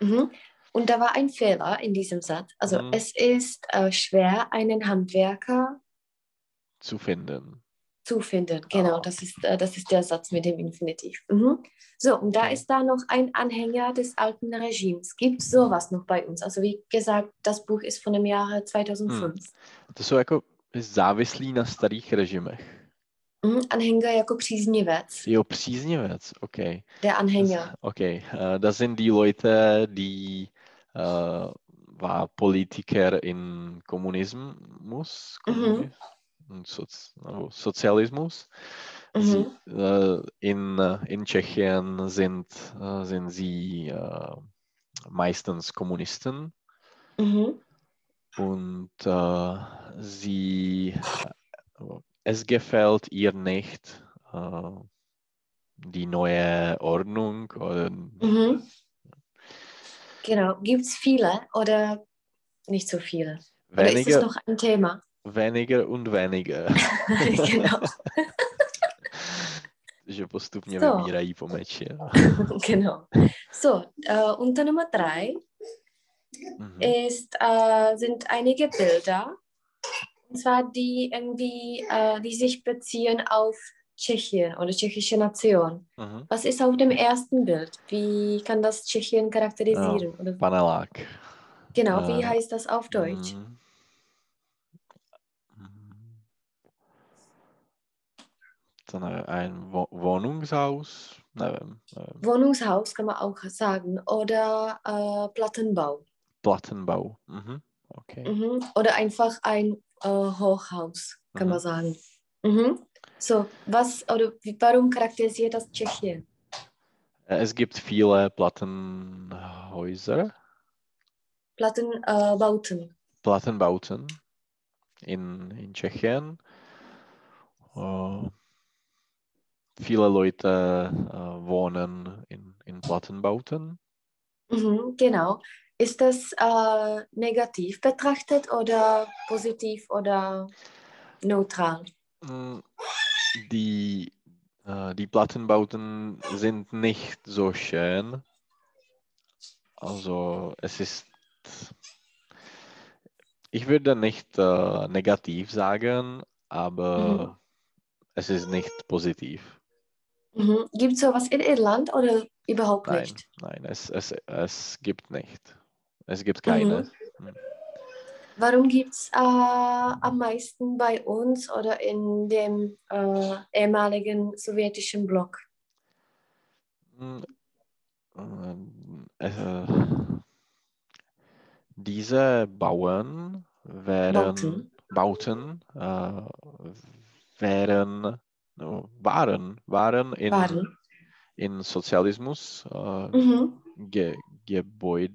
Mhm. Und da war ein Fehler in diesem Satz. Also Mhm. es ist äh, schwer, einen Handwerker zu finden. zu finden. Genau, Ah. das ist, äh, das ist der Satz mit dem Infinitiv. Mhm. So, und da Okay. ist da noch ein Anhänger des alten Regimes. Gibt sowas noch bei uns? Also wie gesagt, das Buch ist von dem Jahre 2005. To jsou jako závislí na starých režimech. Mhm. Anhänger jako příznivec. Jo, příznivec, OK. Der Anhänger. OK, uh, das sind die Leute, die uh, war Politiker in Kommunismus, Kommunis und Soz no, Sozialismus. Sie, Mhm. uh, in, uh, in Tschechien sind, uh, sind sie uh, meistens Kommunisten. Mhm. und äh, sie, äh, es gefällt ihr nicht äh, die neue Ordnung oder Mhm. Genau. Gibt es viele oder nicht so viele? Oder ist weniger, es noch ein Thema? weniger und weniger. genau. že postupně So. vymírají po meči. genau. So, äh, unter Nummer drei Mhm. ist, äh, sind einige Bilder, und zwar die irgendwie, äh, die sich beziehen auf Tschechien oder tschechische Nation. Mhm. Was ist auf dem ersten Bild? Wie kann das Tschechien charakterisieren? Oder, Panelák. genau, wie äh, heißt das auf Deutsch? Mhm. Mhm. Nevím, ein Wo Wohnungshaus? Nevím, nevím. Wohnungshaus kann man auch sagen. Oder äh, Plattenbau. Plattenbau. Mhm. Okay. Mhm. Oder einfach ein äh, Hochhaus, kann Mhm. man sagen. Mhm. So, was oder warum charakterisiert das Tschechien? Äh, Es gibt viele Plattenhäuser, Plattenbauten. Plattenbauten in, in Tschechien. Äh, viele Leute äh, wohnen in, in Plattenbauten. Mhm, genau. Ist das äh, negativ betrachtet oder positiv oder neutral? Mm, Die, äh, die Plattenbauten sind nicht so schön. Also es ist, ich würde nicht äh, negativ sagen, aber es ist nicht positiv. Mhm. Gibt es sowas in Irland oder überhaupt Nein, nicht? nein, es, es, es gibt nicht. Es gibt keine. Warum gibt es äh, am meisten bei uns oder in dem äh, ehemaligen sowjetischen Block? Mm, ähm, äh, diese Bauern wären, Bauten. Bauten äh, wären, waren, waren in, Waren. in Sozialismus äh, Mhm. ge, Gebäude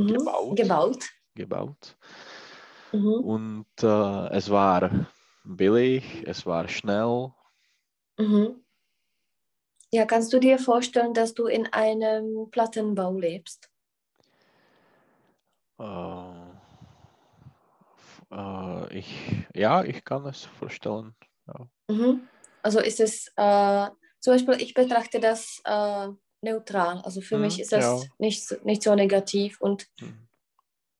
Mhm. Gebaut. Gebaut. gebaut. Mhm. Und äh, es war billig, es war schnell. Mhm. Ja, kannst du dir vorstellen, dass du in einem Plattenbau lebst? Äh, äh, ich, ja, ich kann es vorstellen. Ja. Mhm. Also ist es, äh, zum Beispiel, ich betrachte das äh, neutral. Also für Mhm, mich ist das ja. nicht, so- nicht so negativ. Und Mhm.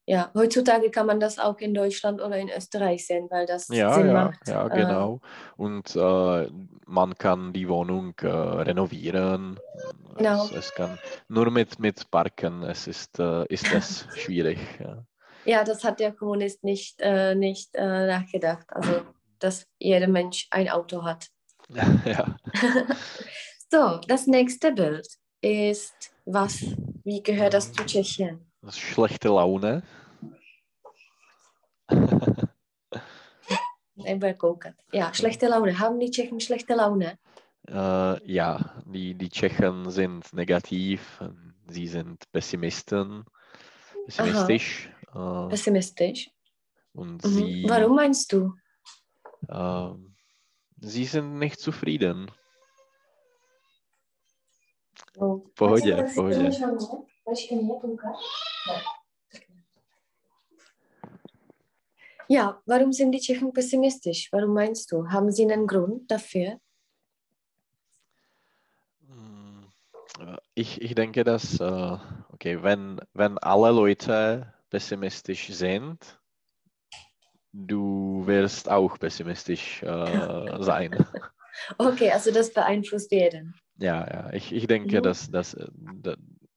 ja, heutzutage kann man das auch in Deutschland oder in Österreich sehen, weil das Ja, Sinn ja, macht. ja, Äh, genau. Und äh, man kann die Wohnung äh, renovieren. Genau. Es, es kann nur mit, mit Parken, es ist, äh, ist es schwierig. Ja. ja, das hat der Kommunist nicht, äh, nicht nachgedacht. Also, dass jeder Mensch ein Auto hat. ja. So, das nächste Bild ist was? Wie gehört das zu Tschechien? Das ist schlechte Laune. Ja, schlechte Laune. Haben die Tschechen schlechte Laune? Äh, ja, die, die Tschechen sind negativ, sie sind Pessimisten, pessimistisch. Äh, Pessimistisch. und Mhm. sie, Warum meinst du? äh, sie sind nicht zufrieden. Pohodě, pohodě. Ja, warum sind die Tschechen pessimistisch? Warum meinst du? Haben sie einen Grund dafür? Mm, äh, Ich, ich denke, dass, äh, okay, wenn, wenn alle Leute pessimistisch sind, du wirst auch pessimistisch äh, sein. Okay, also das beeinflusst jeden. Ja, ja, ich, ich denke, Mhm. dass, dass, äh, da-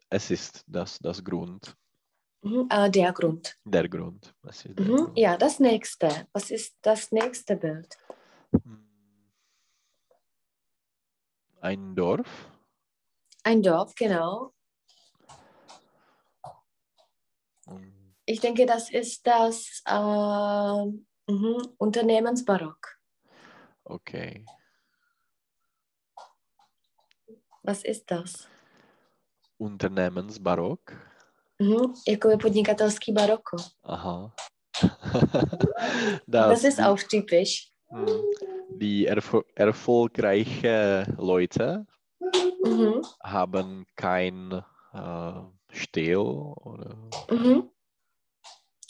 es ist das, das Grund, Mhm. Äh, der Grund. der Grund. Ist der Mhm. Grund. Ja, das nächste. Was ist das nächste Bild? Mm. Ein Dorf? Ein Dorf, genau. Ich denke, das ist das äh, mhm, Unternehmensbarock. Okay. Was ist das? Unternehmensbarock? Mhm, jakoby podnikatelský baroko. Aha. Das, Dass ist auch typisch. mm, die erfol erfolgreichen Leute Mhm, haben kein äh, Stil oder mhm.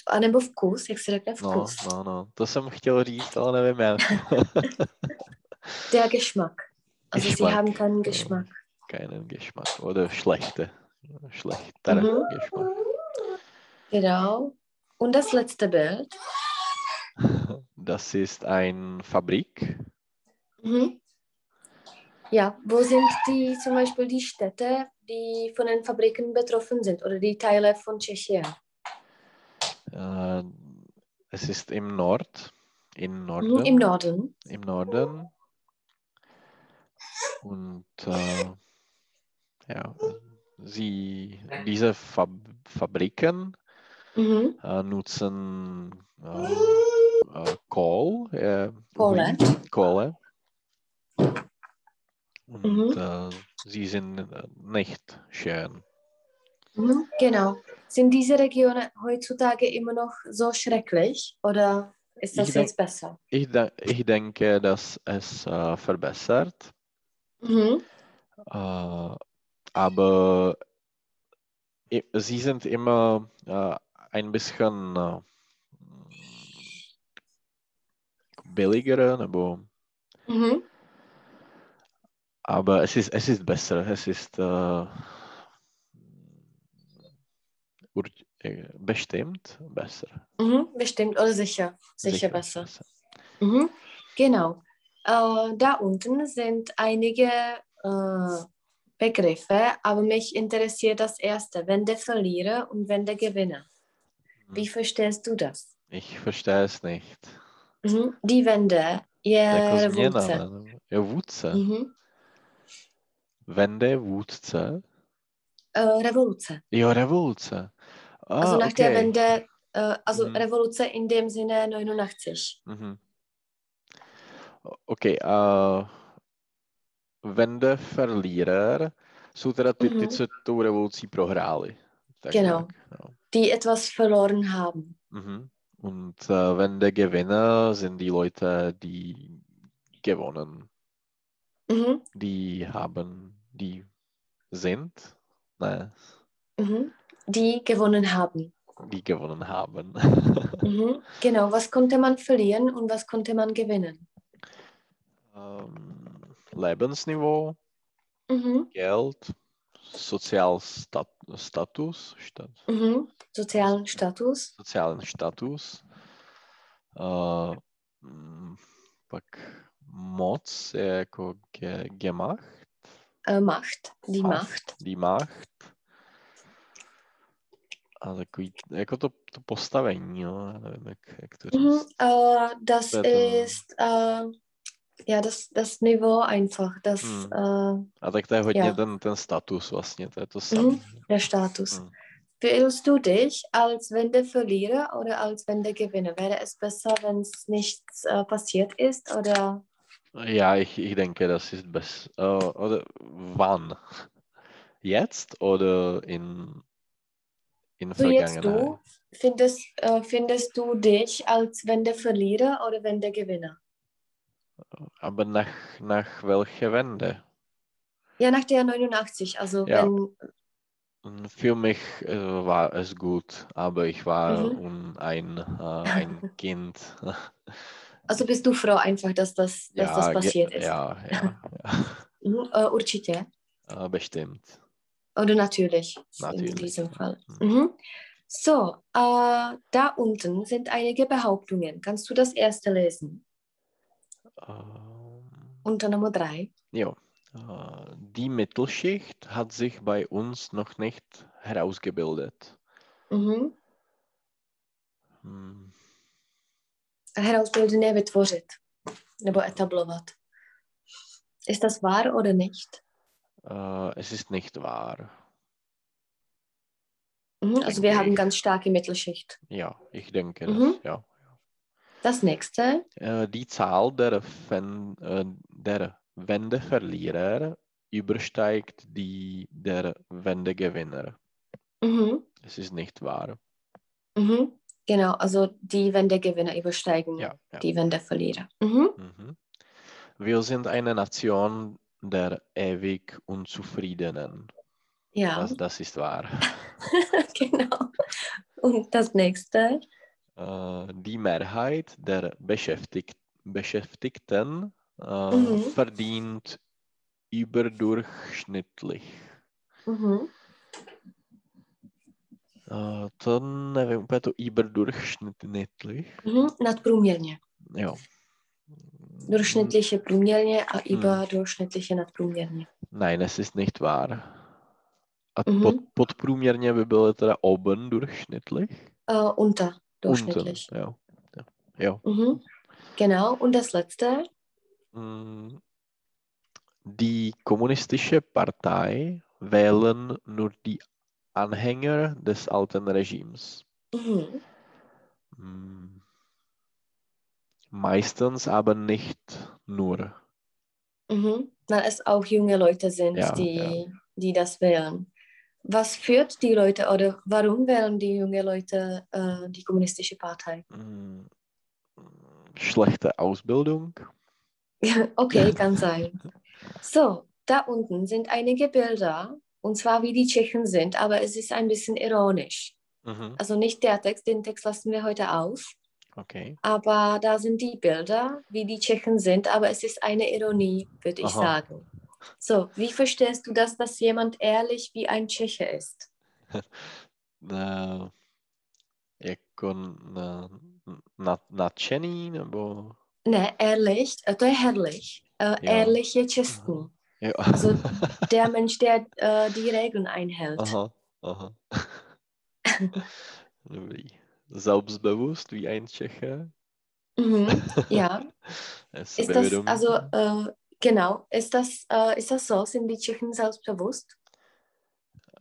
A nebo vkus, jak se řekne no, vkus. no, no. To jsem chtěl říct, ale nevím jak. Der Geschmack. Also sie Geschmack. haben keinen. Geschmack. Keinen Geschmack oder schlechte. Schlechter Mhm. Geschmack. Genau. Und das letzte Bild. Das ist eine Fabrik. Mhm. Ja, wo sind die zum Beispiel die Städte, die von den Fabriken betroffen sind oder die Teile von Tschechien? Äh, es ist im Nord, im Mhm, Norden. Im Norden. Im Norden. Und äh, ja, sie, diese Fab Fabriken Mhm. äh, nutzen äh, äh, Kohl, äh, Kohle. Kohle. Und Mhm. äh, sie sind äh, nicht schön. Mhm, genau. Sind diese Regionen heutzutage immer noch so schrecklich oder ist das Ich denk- jetzt besser? Ich, de ich denke, dass es äh, verbessert, Mhm. Aber sie sind immer äh, ein bisschen äh, billiger, aber, Mhm. aber es, ist, es ist besser. Es ist äh, äh, bestimmt besser. Mhm. Bestimmt oder sicher. Sicher, Sicher besser. Mhm. Genau. Äh, da unten sind einige äh, Begriffe, aber mich interessiert das erste, wenn der Verlierer und wenn der Gewinner. Wie verstehst du das? Ich verstehe es nicht. Mhm. Die Wende, revoluce. změna. nebo- Jo, vůdce. Mhm. Wende, vůdce. Äh, Revoluce. Jo, revoluce. Ah, Also nach der okay. Wende, äh, also Mhm. Revoluce in dem Sinne 89. Mhm. Okay, uh, Wende Verlierer jsou teda ty, ty, Mhm. co tou revolucí prohráli. Genau. jo. Die etwas verloren haben. Mhm. Und uh, Wende Gewinner sind die Leute, die gewonnen, Mhm. die haben, die sind, ne, Mhm. Die gewonnen haben. die gewonnen haben. Mhm. Genau, was konnte man verlieren und was konnte man gewinnen? ähm, Lebensniveau, Mhm. Geld, Sozialstatus, Stat Mhm. Sozialen Status, sozialen Status, mm, pak moc je jako ge, gemacht, äh, Macht, die Macht. Macht. die Macht. A takový, jako to, to postavení, jo, já nevím, jak, jak to Mhm. říct. Äh, das Ja, dann- ist äh, ja das, das Niveau einfach, das Hm. äh, A tak to je hodně Ja. ten, ten status vlastně, to je to samé. der Status. Hm. Fühlst du dich als Wendeverlierer oder als Wendegewinner? Wäre es besser, wenn es nichts äh, passiert ist? Oder Ja, ich, ich denke, das ist besser. Äh, oder wann? Jetzt oder in, in so jetzt Vergangenheit? du, findest, äh, findest du dich als Wendeverlierer oder Wendegewinner? Aber nach, nach welcher Wende? Ja, nach der 89, also Ja. wenn, Für mich äh, war es gut, aber ich war Mhm. ein, äh, ein Kind. also bist du froh einfach, dass das, dass das ge- passiert ist? Ja, ja, ja. Mhm, äh, určitě. Äh, bestimmt. Oder natürlich, in Natürlich, diesem ja. Fall. Mhm. Mhm. So, äh, da unten sind einige Behauptungen. Kannst du das erste lesen? Ähm, Unter Nummer drei. Jo. Äh, Die Mittelschicht hat sich bei uns noch nicht herausgebildet. Mhm. Hm, Herausbilden vytvořit nebo etablovat. Ist das wahr oder nicht? Äh, es ist nicht wahr. Mhm. Also wir Denke haben ich. ganz starke Mittelschicht. Ja, ich denke Mhm. das, ja. Das nächste. Äh, Die Zahl der, Fen äh, der Wendeverlierer übersteigt die der Wendegewinner. Mhm. Es ist nicht wahr. Mhm. Genau, also die Wendegewinner übersteigen Ja, ja. die Wendeverlierer. Mhm. Mhm. Wir sind eine Nation der ewig Unzufriedenen. Ja, Das, das ist wahr. genau. Und das nächste. Äh, Die Mehrheit der Beschäftigt Beschäftigten äh, Mhm. verdient überdurchschnittlich. Mhm. Uh, to nevím úplně to überdurchschnittlich. Mhm. Nadprůměrně. Jo. Durchschnittliche průměrně a Hmm. überdurchschnittliche nadprůměrně. Nein, es ist nicht wahr. A Mhm. pod, podprůměrně by bylo teda oben durchschnittlich. Äh, unter durchschnittlich. Unten, jo. jo. Mhm. Genau. Und das letzte. Mm, Die kommunistische Partei wählen nur die Anhänger des alten Regimes. Mhm. Mm, meistens, aber nicht nur. Mhm. Weil es auch junge Leute sind, Ja, die, die das wählen. Was führt die Leute oder warum wählen die junge Leute äh, die kommunistische Partei? Mm, Schlechte Ausbildung. Okay, kann sein. So, da unten sind einige Bilder, und zwar wie die Tschechen sind, aber es ist ein bisschen ironisch. Mhm. Also nicht der Text, den Text lassen wir heute aus, Okay. aber da sind die Bilder, wie die Tschechen sind, aber es ist eine Ironie, würde ich sagen. So, wie verstehst du das, dass jemand ehrlich wie ein Tscheche ist? Eh, jako na, na, nadšený, nebo... Ne, ehrlich, äh, to je herrlich. Ja. Ehrlich je čestný. Jo. Also der Mensch, der äh, die Regeln einhält. Aha, aha. Dobrý. Selbstbewusst wie ein Tscheche. Mhm, ja. Ist Ist das, also, äh, genau, ist das, äh, ist das so? Sind die Tschechen selbstbewusst?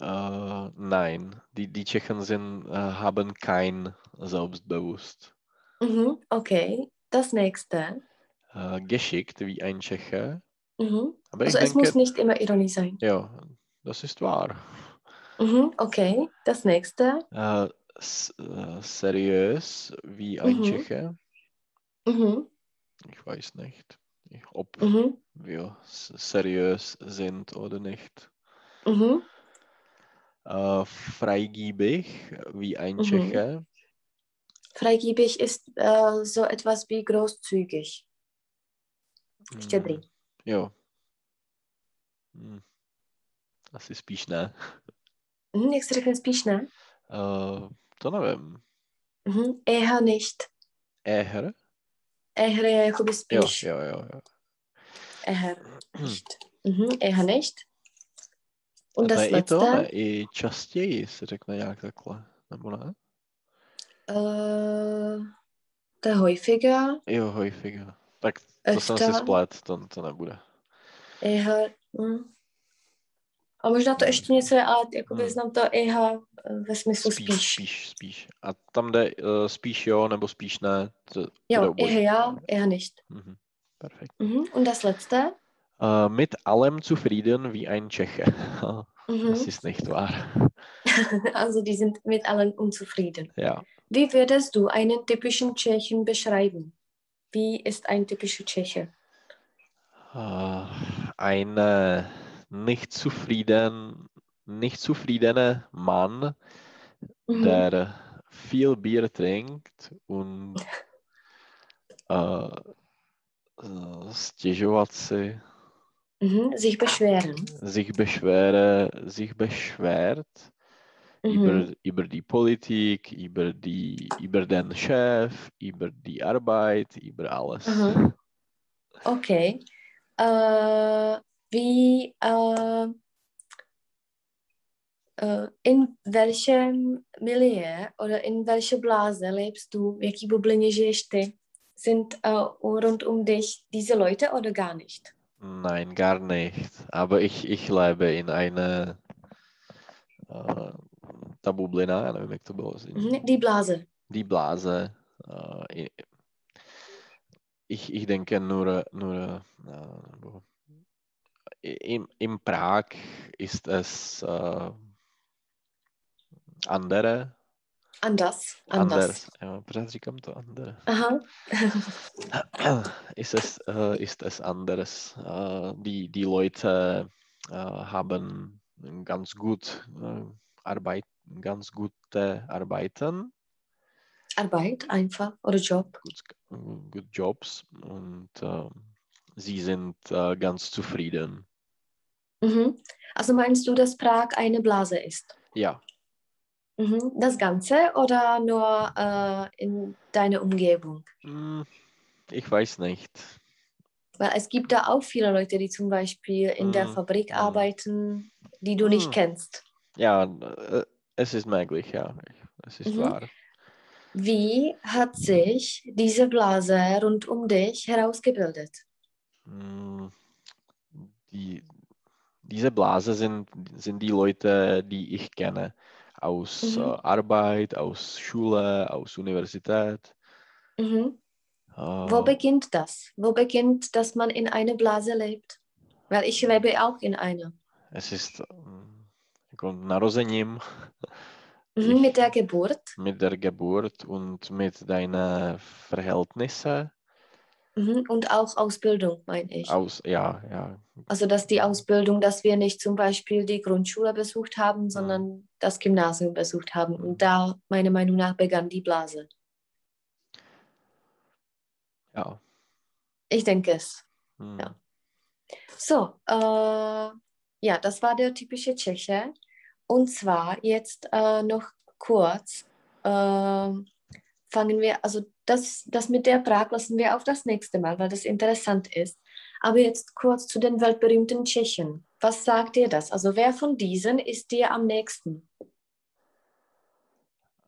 Äh, nein, die, die Tschechen sind, äh, haben kein Selbstbewusst. Mhm, okay. Das nächste. Äh, geschickt wie ein Tscheche. Mhm. Aber Also es muss denke, nicht immer Ironie sein. ja, das ist wahr. Mhm, okay. Das nächste. Äh, äh, seriös wie ein Mhm. Tscheche. Mhm, Ich weiß nicht, ob mhm, wir seriös sind oder nicht. mhm. Äh, freigiebig wie ein Mhm. Tscheche. Freigebig ist äh, so etwas wie großzügig. Štědrý. Mm, Jo. Hm. Asi spíš ne. Mhm, jak se řekne spíš ne? Uh, to nevím. Mhm. Eher nicht. Eher? Eher je jakoby Jo, spíš. jo, jo. jo. Eher nicht. Mhm. Eher nicht. A Und to das je i to, letzte. ne? I častěji se řekne nějak takhle, nebo ne? Äh, der häufiger. Jo, häufiger. Tak to jsem si Öfter. splet, to, to nebude. Eher. Hm. A možná to ještě něco je, ale jakoby Hmm. znám to eher eh, ve smyslu Spíš, spíš. spíš, spíš. A tam jde uh, spíš jo, nebo spíš ne. To, Jo, eher ja, eher nicht. Mhm. Perfekt. Mhm. Und das letzte. Uh, mit allem zufrieden wie ein Tscheche. Mhm. Das ist nicht wahr. Also die sind mit allen unzufrieden. Ja. Wie würdest du einen typischen Tschechen beschreiben? Wie ist ein typischer Tscheche? Äh, ein äh, nicht zufrieden, nicht zufriedener Mann, Mhm. der viel Bier trinkt und äh, stěžovat si, Mhm. Sich beschweren. sich, beschwere, sich beschwert Mhm. über, über die Politik, über, die, über den Chef, über die Arbeit, über alles. Mhm. Okay. Äh, wie, äh, äh, in welchem Milieu oder in welcher Blase lebst du? Jaký bublině žiješ ty? Sind äh, rund um dich diese Leute oder gar nicht? Nein, gar nicht. Aber ich, ich lebe in einer äh, ta bublina, nevím, jak to bylo. Mhm. Die Blase. Die Blase. Äh, ich, ich denke nur, nur äh, nebo i- im, in Prag ist es äh, andere. Anders. Anders. Anders. Ja, to andere. Aha. ist es, äh, ist es anders. Äh, die, die Leute äh, haben ganz gut äh, Arbeit, ganz gute Arbeiten, Arbeit einfach oder Job. gut, gut Jobs und äh, sie sind äh, ganz zufrieden. Mhm. Also meinst du, dass Prag eine Blase ist? Ja, Mhm. Das Ganze oder nur äh, in deiner Umgebung? hm, ich weiß nicht. Weil es gibt da auch viele Leute, die zum Beispiel in der Mhm. Fabrik Mhm. arbeiten, die du nicht Mhm. kennst. Ja, äh, es ist möglich, ja. Es ist Mhm. wahr. Wie hat sich diese Blase rund um dich herausgebildet? Die, diese Blase sind, sind die Leute, die ich kenne. Aus Mhm. äh, Arbeit, aus Schule, aus Universität. Mhm. Wo Äh, beginnt das? Wo beginnt, dass man in einer Blase lebt? Weil ich lebe auch in einer. es ist jako narozením, Mhm, mit der Geburt. mit der Geburt und mit deinen Verhältnissen und auch Ausbildung, meine ich. aus, ja, ja, Also, dass die Ausbildung, dass wir nicht zum Beispiel die Grundschule besucht haben, sondern das Gymnasium besucht haben. Und da, meiner Meinung nach, begann die Blase. ja. Ich denke es. hm. Ja. So, äh, ja, das war der typische Tscheche. Und zwar jetzt äh, noch kurz äh, fangen wir, also das, das mit der Prag lassen wir auf das nächste Mal, weil das interessant ist. Aber jetzt kurz zu den weltberühmten Tschechen. Was sagt dir das? Also wer von diesen ist dir am nächsten?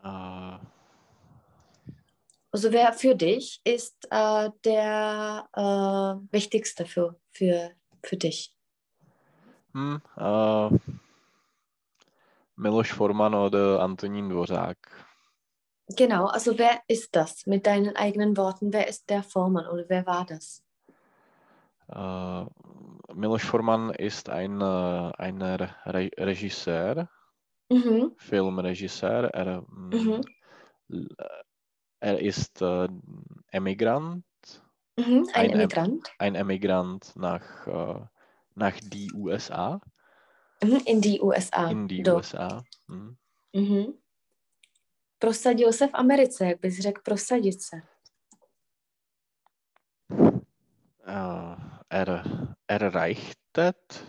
Äh, Also wer für dich ist äh, der äh, wichtigste für, für, für dich? hm, äh, Miloš Forman oder Antonín Dvořák. Genau, also wer ist das? Mit deinen eigenen Worten, wer ist der Vormann oder wer war das? Äh, Miloš Forman ist ein, äh, ein Re Regisseur, Mhm. Filmregisseur. Er, mm, Mhm. er ist äh, Emigrant, Mhm. Ein Ein Em- Emigrant ein Emigrant nach, äh, nach die USA, mhm. in die USA. in die Do. USA. Hm. Mhm. Prosadil se v Americe, jak bys řekl prosadit se. Äh, er, erreichtet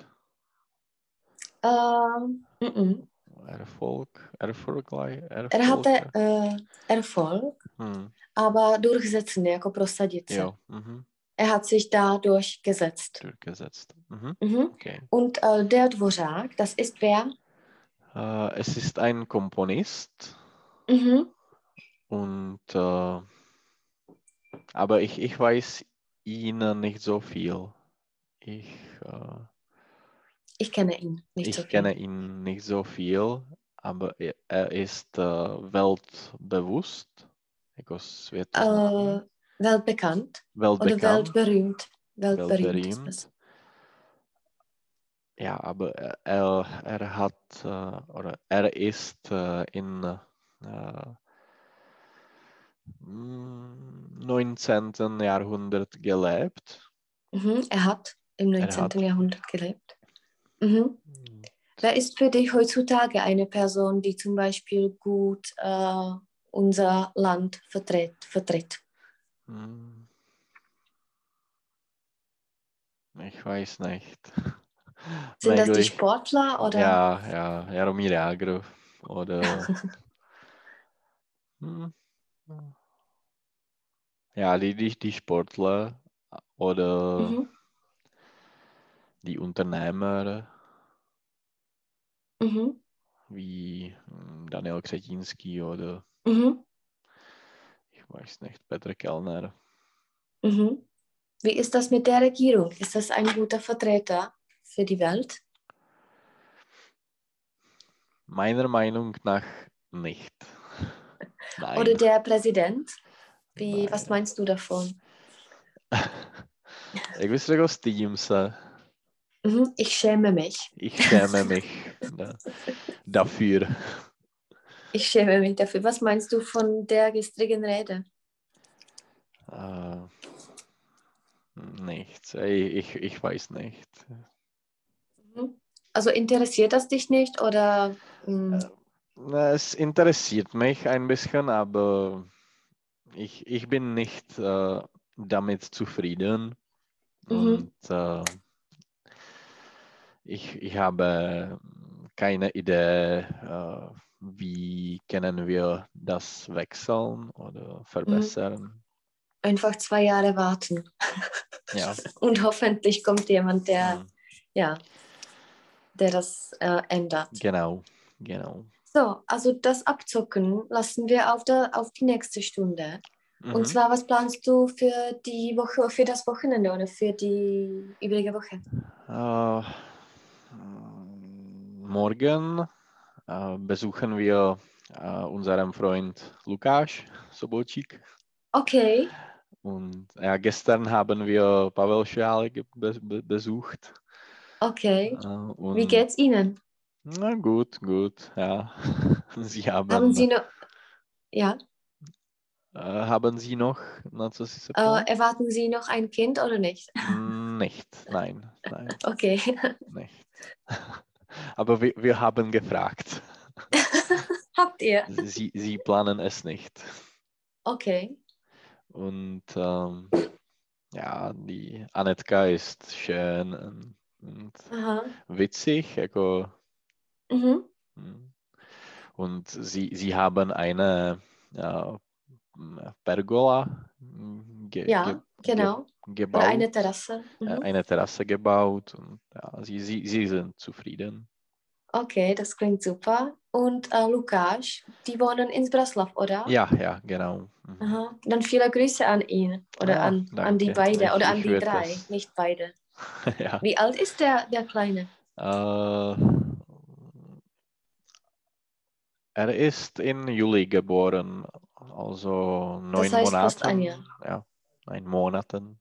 Ähm, mhm. Erfolg, Erfolgreich, Er hatte äh, Erfolg, Hm. aber durchsetzen, jako prosadit se. Jo, mhm. Er hat sich da durchgesetzt. durchgesetzt. Mhm. Mhm. Okay. Und äh, der Dvořák, das ist wer? Äh, es ist ein Komponist Mhm. und äh, aber ich, ich weiß ihn nicht so viel. Ich, äh, Ich kenne ihn nicht ich so viel. kenne ihn nicht so viel, aber er, er ist äh, weltbewusst. Světoznámý. Äh, weltbekannt oder weltbekannt. weltberühmt. Weltberühmt. weltberühmt. das. Ja, aber er, er, hat äh, oder er ist äh, in 19. Jahrhundert gelebt. Mhm. Er hat im Er 19. hat- Jahrhundert gelebt. Mhm. Wer ist für dich heutzutage eine Person, die zum Beispiel gut äh, unser Land vertritt? vertritt? Hm. Ich weiß nicht. Sind das die Sportler oder? Ja, ja, Jaromír Jágr oder. ja, die, die, die Sportler oder Mhm. die Unternehmer Mhm. wie hm, Daniel Křetínský oder Mhm. ich weiß nicht, Petr Kellner. Mhm. Wie ist das mit der Regierung? Ist das ein guter Vertreter für die Welt? Meiner Meinung nach nicht. Nein. Oder der Präsident? Wie, Nein. was meinst du davon? Řekl, stydím se. Mhm. Ich schäme mich. Ich schäme mich da, dafür. Ich schäme mich dafür. Was meinst du von der gestrigen Rede? Äh, nichts. Ich, ich, weiß nicht. Mhm. Also interessiert das dich nicht oder? Na, Es interessiert mich ein bisschen, aber ich, ich bin nicht äh, damit zufrieden. Mhm. Und äh, ich, ich habe keine Idee, äh, wie können wir das wechseln oder verbessern. einfach zwei Jahre warten. Ja. Und hoffentlich kommt jemand, der, Mhm. ja, der das äh, ändert. Genau, genau. So, also das Abzocken lassen wir auf, der, auf die nächste Stunde. Und Mhm. zwar, was planst du für die Woche, für das Wochenende oder für die übrige Woche? Äh, morgen äh, besuchen wir äh, unseren Freund Lukáš Sobolčík. Okay, Und ja, gestern haben wir Pavel Schale be be besucht. Okay. Wie und- geht's Ihnen? Na gut, gut, ja. Sie haben, Haben Sie noch, ja, äh, haben Sie noch, na, äh, erwarten Sie noch ein Kind oder nicht? Mm, Nicht, nein, nein, Okay. nicht. Aber wir, wir haben gefragt. Habt ihr? Sie, Sie planen es nicht. Okay. Und ähm, ja, die Anetka ist schön und, und witzig. Jako, Mhm. hm. und sie, sie haben eine ja, Pergola hm, ge, Ja, ge, genau. ge, Oder eine gebaut, Terrasse. äh, Mhm. eine Terrasse gebaut. Und ja, sie, sie, sie sind zufrieden. Okay, das klingt super. Und äh, Lukáš, die wohnen in Zbraslav, oder? Ja, ja, genau. Mhm. Aha. Dann viele Grüße an ihn oder Ah, an, an die danke. beide Ich- oder an die drei, das- nicht beide. ja. Wie alt ist der, der Kleine? Äh, er ist in Juli geboren, also neun heißt fast ein Monaten. Ja, neun Monaten.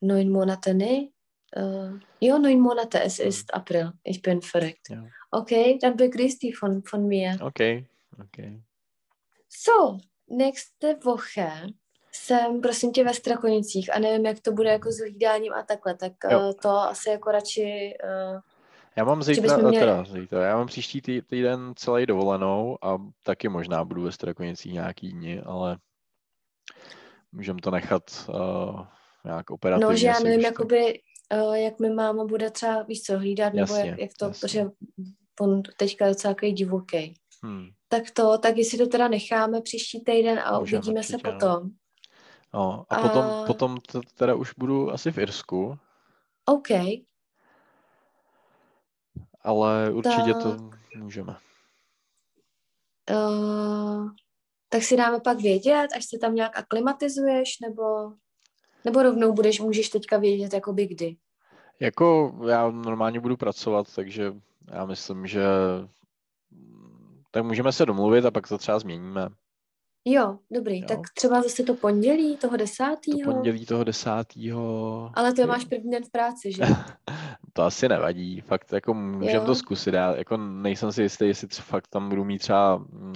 Neun Monate, nee. Äh, ja, neun Monate, es ist April. Ich bin verrückt. Ja. Okay, dann begrüßt die von, von mir. Okay, okay. So, nächste Woche jsem, prosím tě, ve Strakonicích a nevím, jak to bude jako s hlídáním a takhle, tak Jo. uh, to asi jako radši, uh, Já mám zítra, měli- teda zítra, já mám příští tý, týden celý dovolenou a taky možná budu ve Strakonicích nějaký dny, ale můžeme to nechat uh, nějak operativně. no, že já nevím, jakoby, uh, jak mi máma bude třeba, víš co, hlídat, nebo Jasně, jak, jak to, jasně. protože on teďka je docela takový divoký. Hmm. Tak to, tak jestli to teda necháme příští týden a Můžeme, uvidíme se určitě, no. potom. No, a potom, A- potom t- teda už budu asi v Irsku, OK, ale určitě to Tak. můžeme. uh, tak si dáme pak vědět, až se tam nějak aklimatizuješ, nebo, nebo rovnou budeš, můžeš teďka vědět, jakoby kdy. Jako já normálně budu pracovat, takže já myslím, že tak můžeme se domluvit a pak to třeba změníme. Jo, dobrý, Jo. tak třeba zase to pondělí, toho To desátýho, pondělí toho desátého. ale to jo. máš první den v práci, že? To asi nevadí, fakt jako můžeme Jo. to zkusit, já jako nejsem si jistý, jestli fakt tam budu mít třeba mm,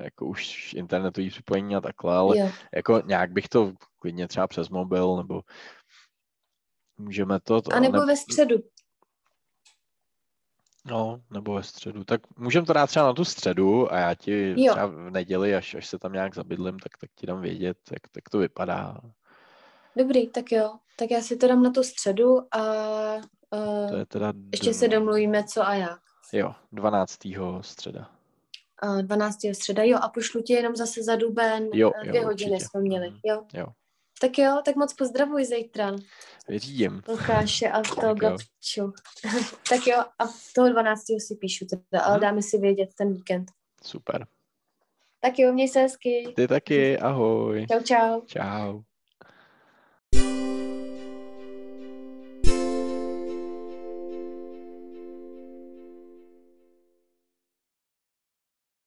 jako už internetový připojení a takhle, ale Jo, jako nějak bych to klidně třeba přes mobil, nebo můžeme to, to a nebo ne- ve středu. No, nebo ve středu. Tak můžeme to dát třeba na tu středu a já ti Jo. třeba v neděli, až, až se tam nějak zabydlím, tak, tak ti dám vědět, jak, jak to vypadá. Dobrý, tak jo, tak já si to dám na tu středu a To uh, je teda... ještě dv- se domluvíme, co a jak. Jo, 12. středa. Uh, 12. středa, jo, a pošlu ti jenom zase za duben, Jo, eh, jo, dvě hodiny určitě. jsme měli, Mhm. jo. Jo. Tak jo, tak moc pozdravuj zítra. Věřím. Lukáše a toho Tak jo. Gabču. tak jo, a toho 12. si píšu teda, ale Mhm. dáme si vědět ten víkend. Super. Tak jo, měj se hezky. Ty taky, ahoj. Čau, čau. Čau.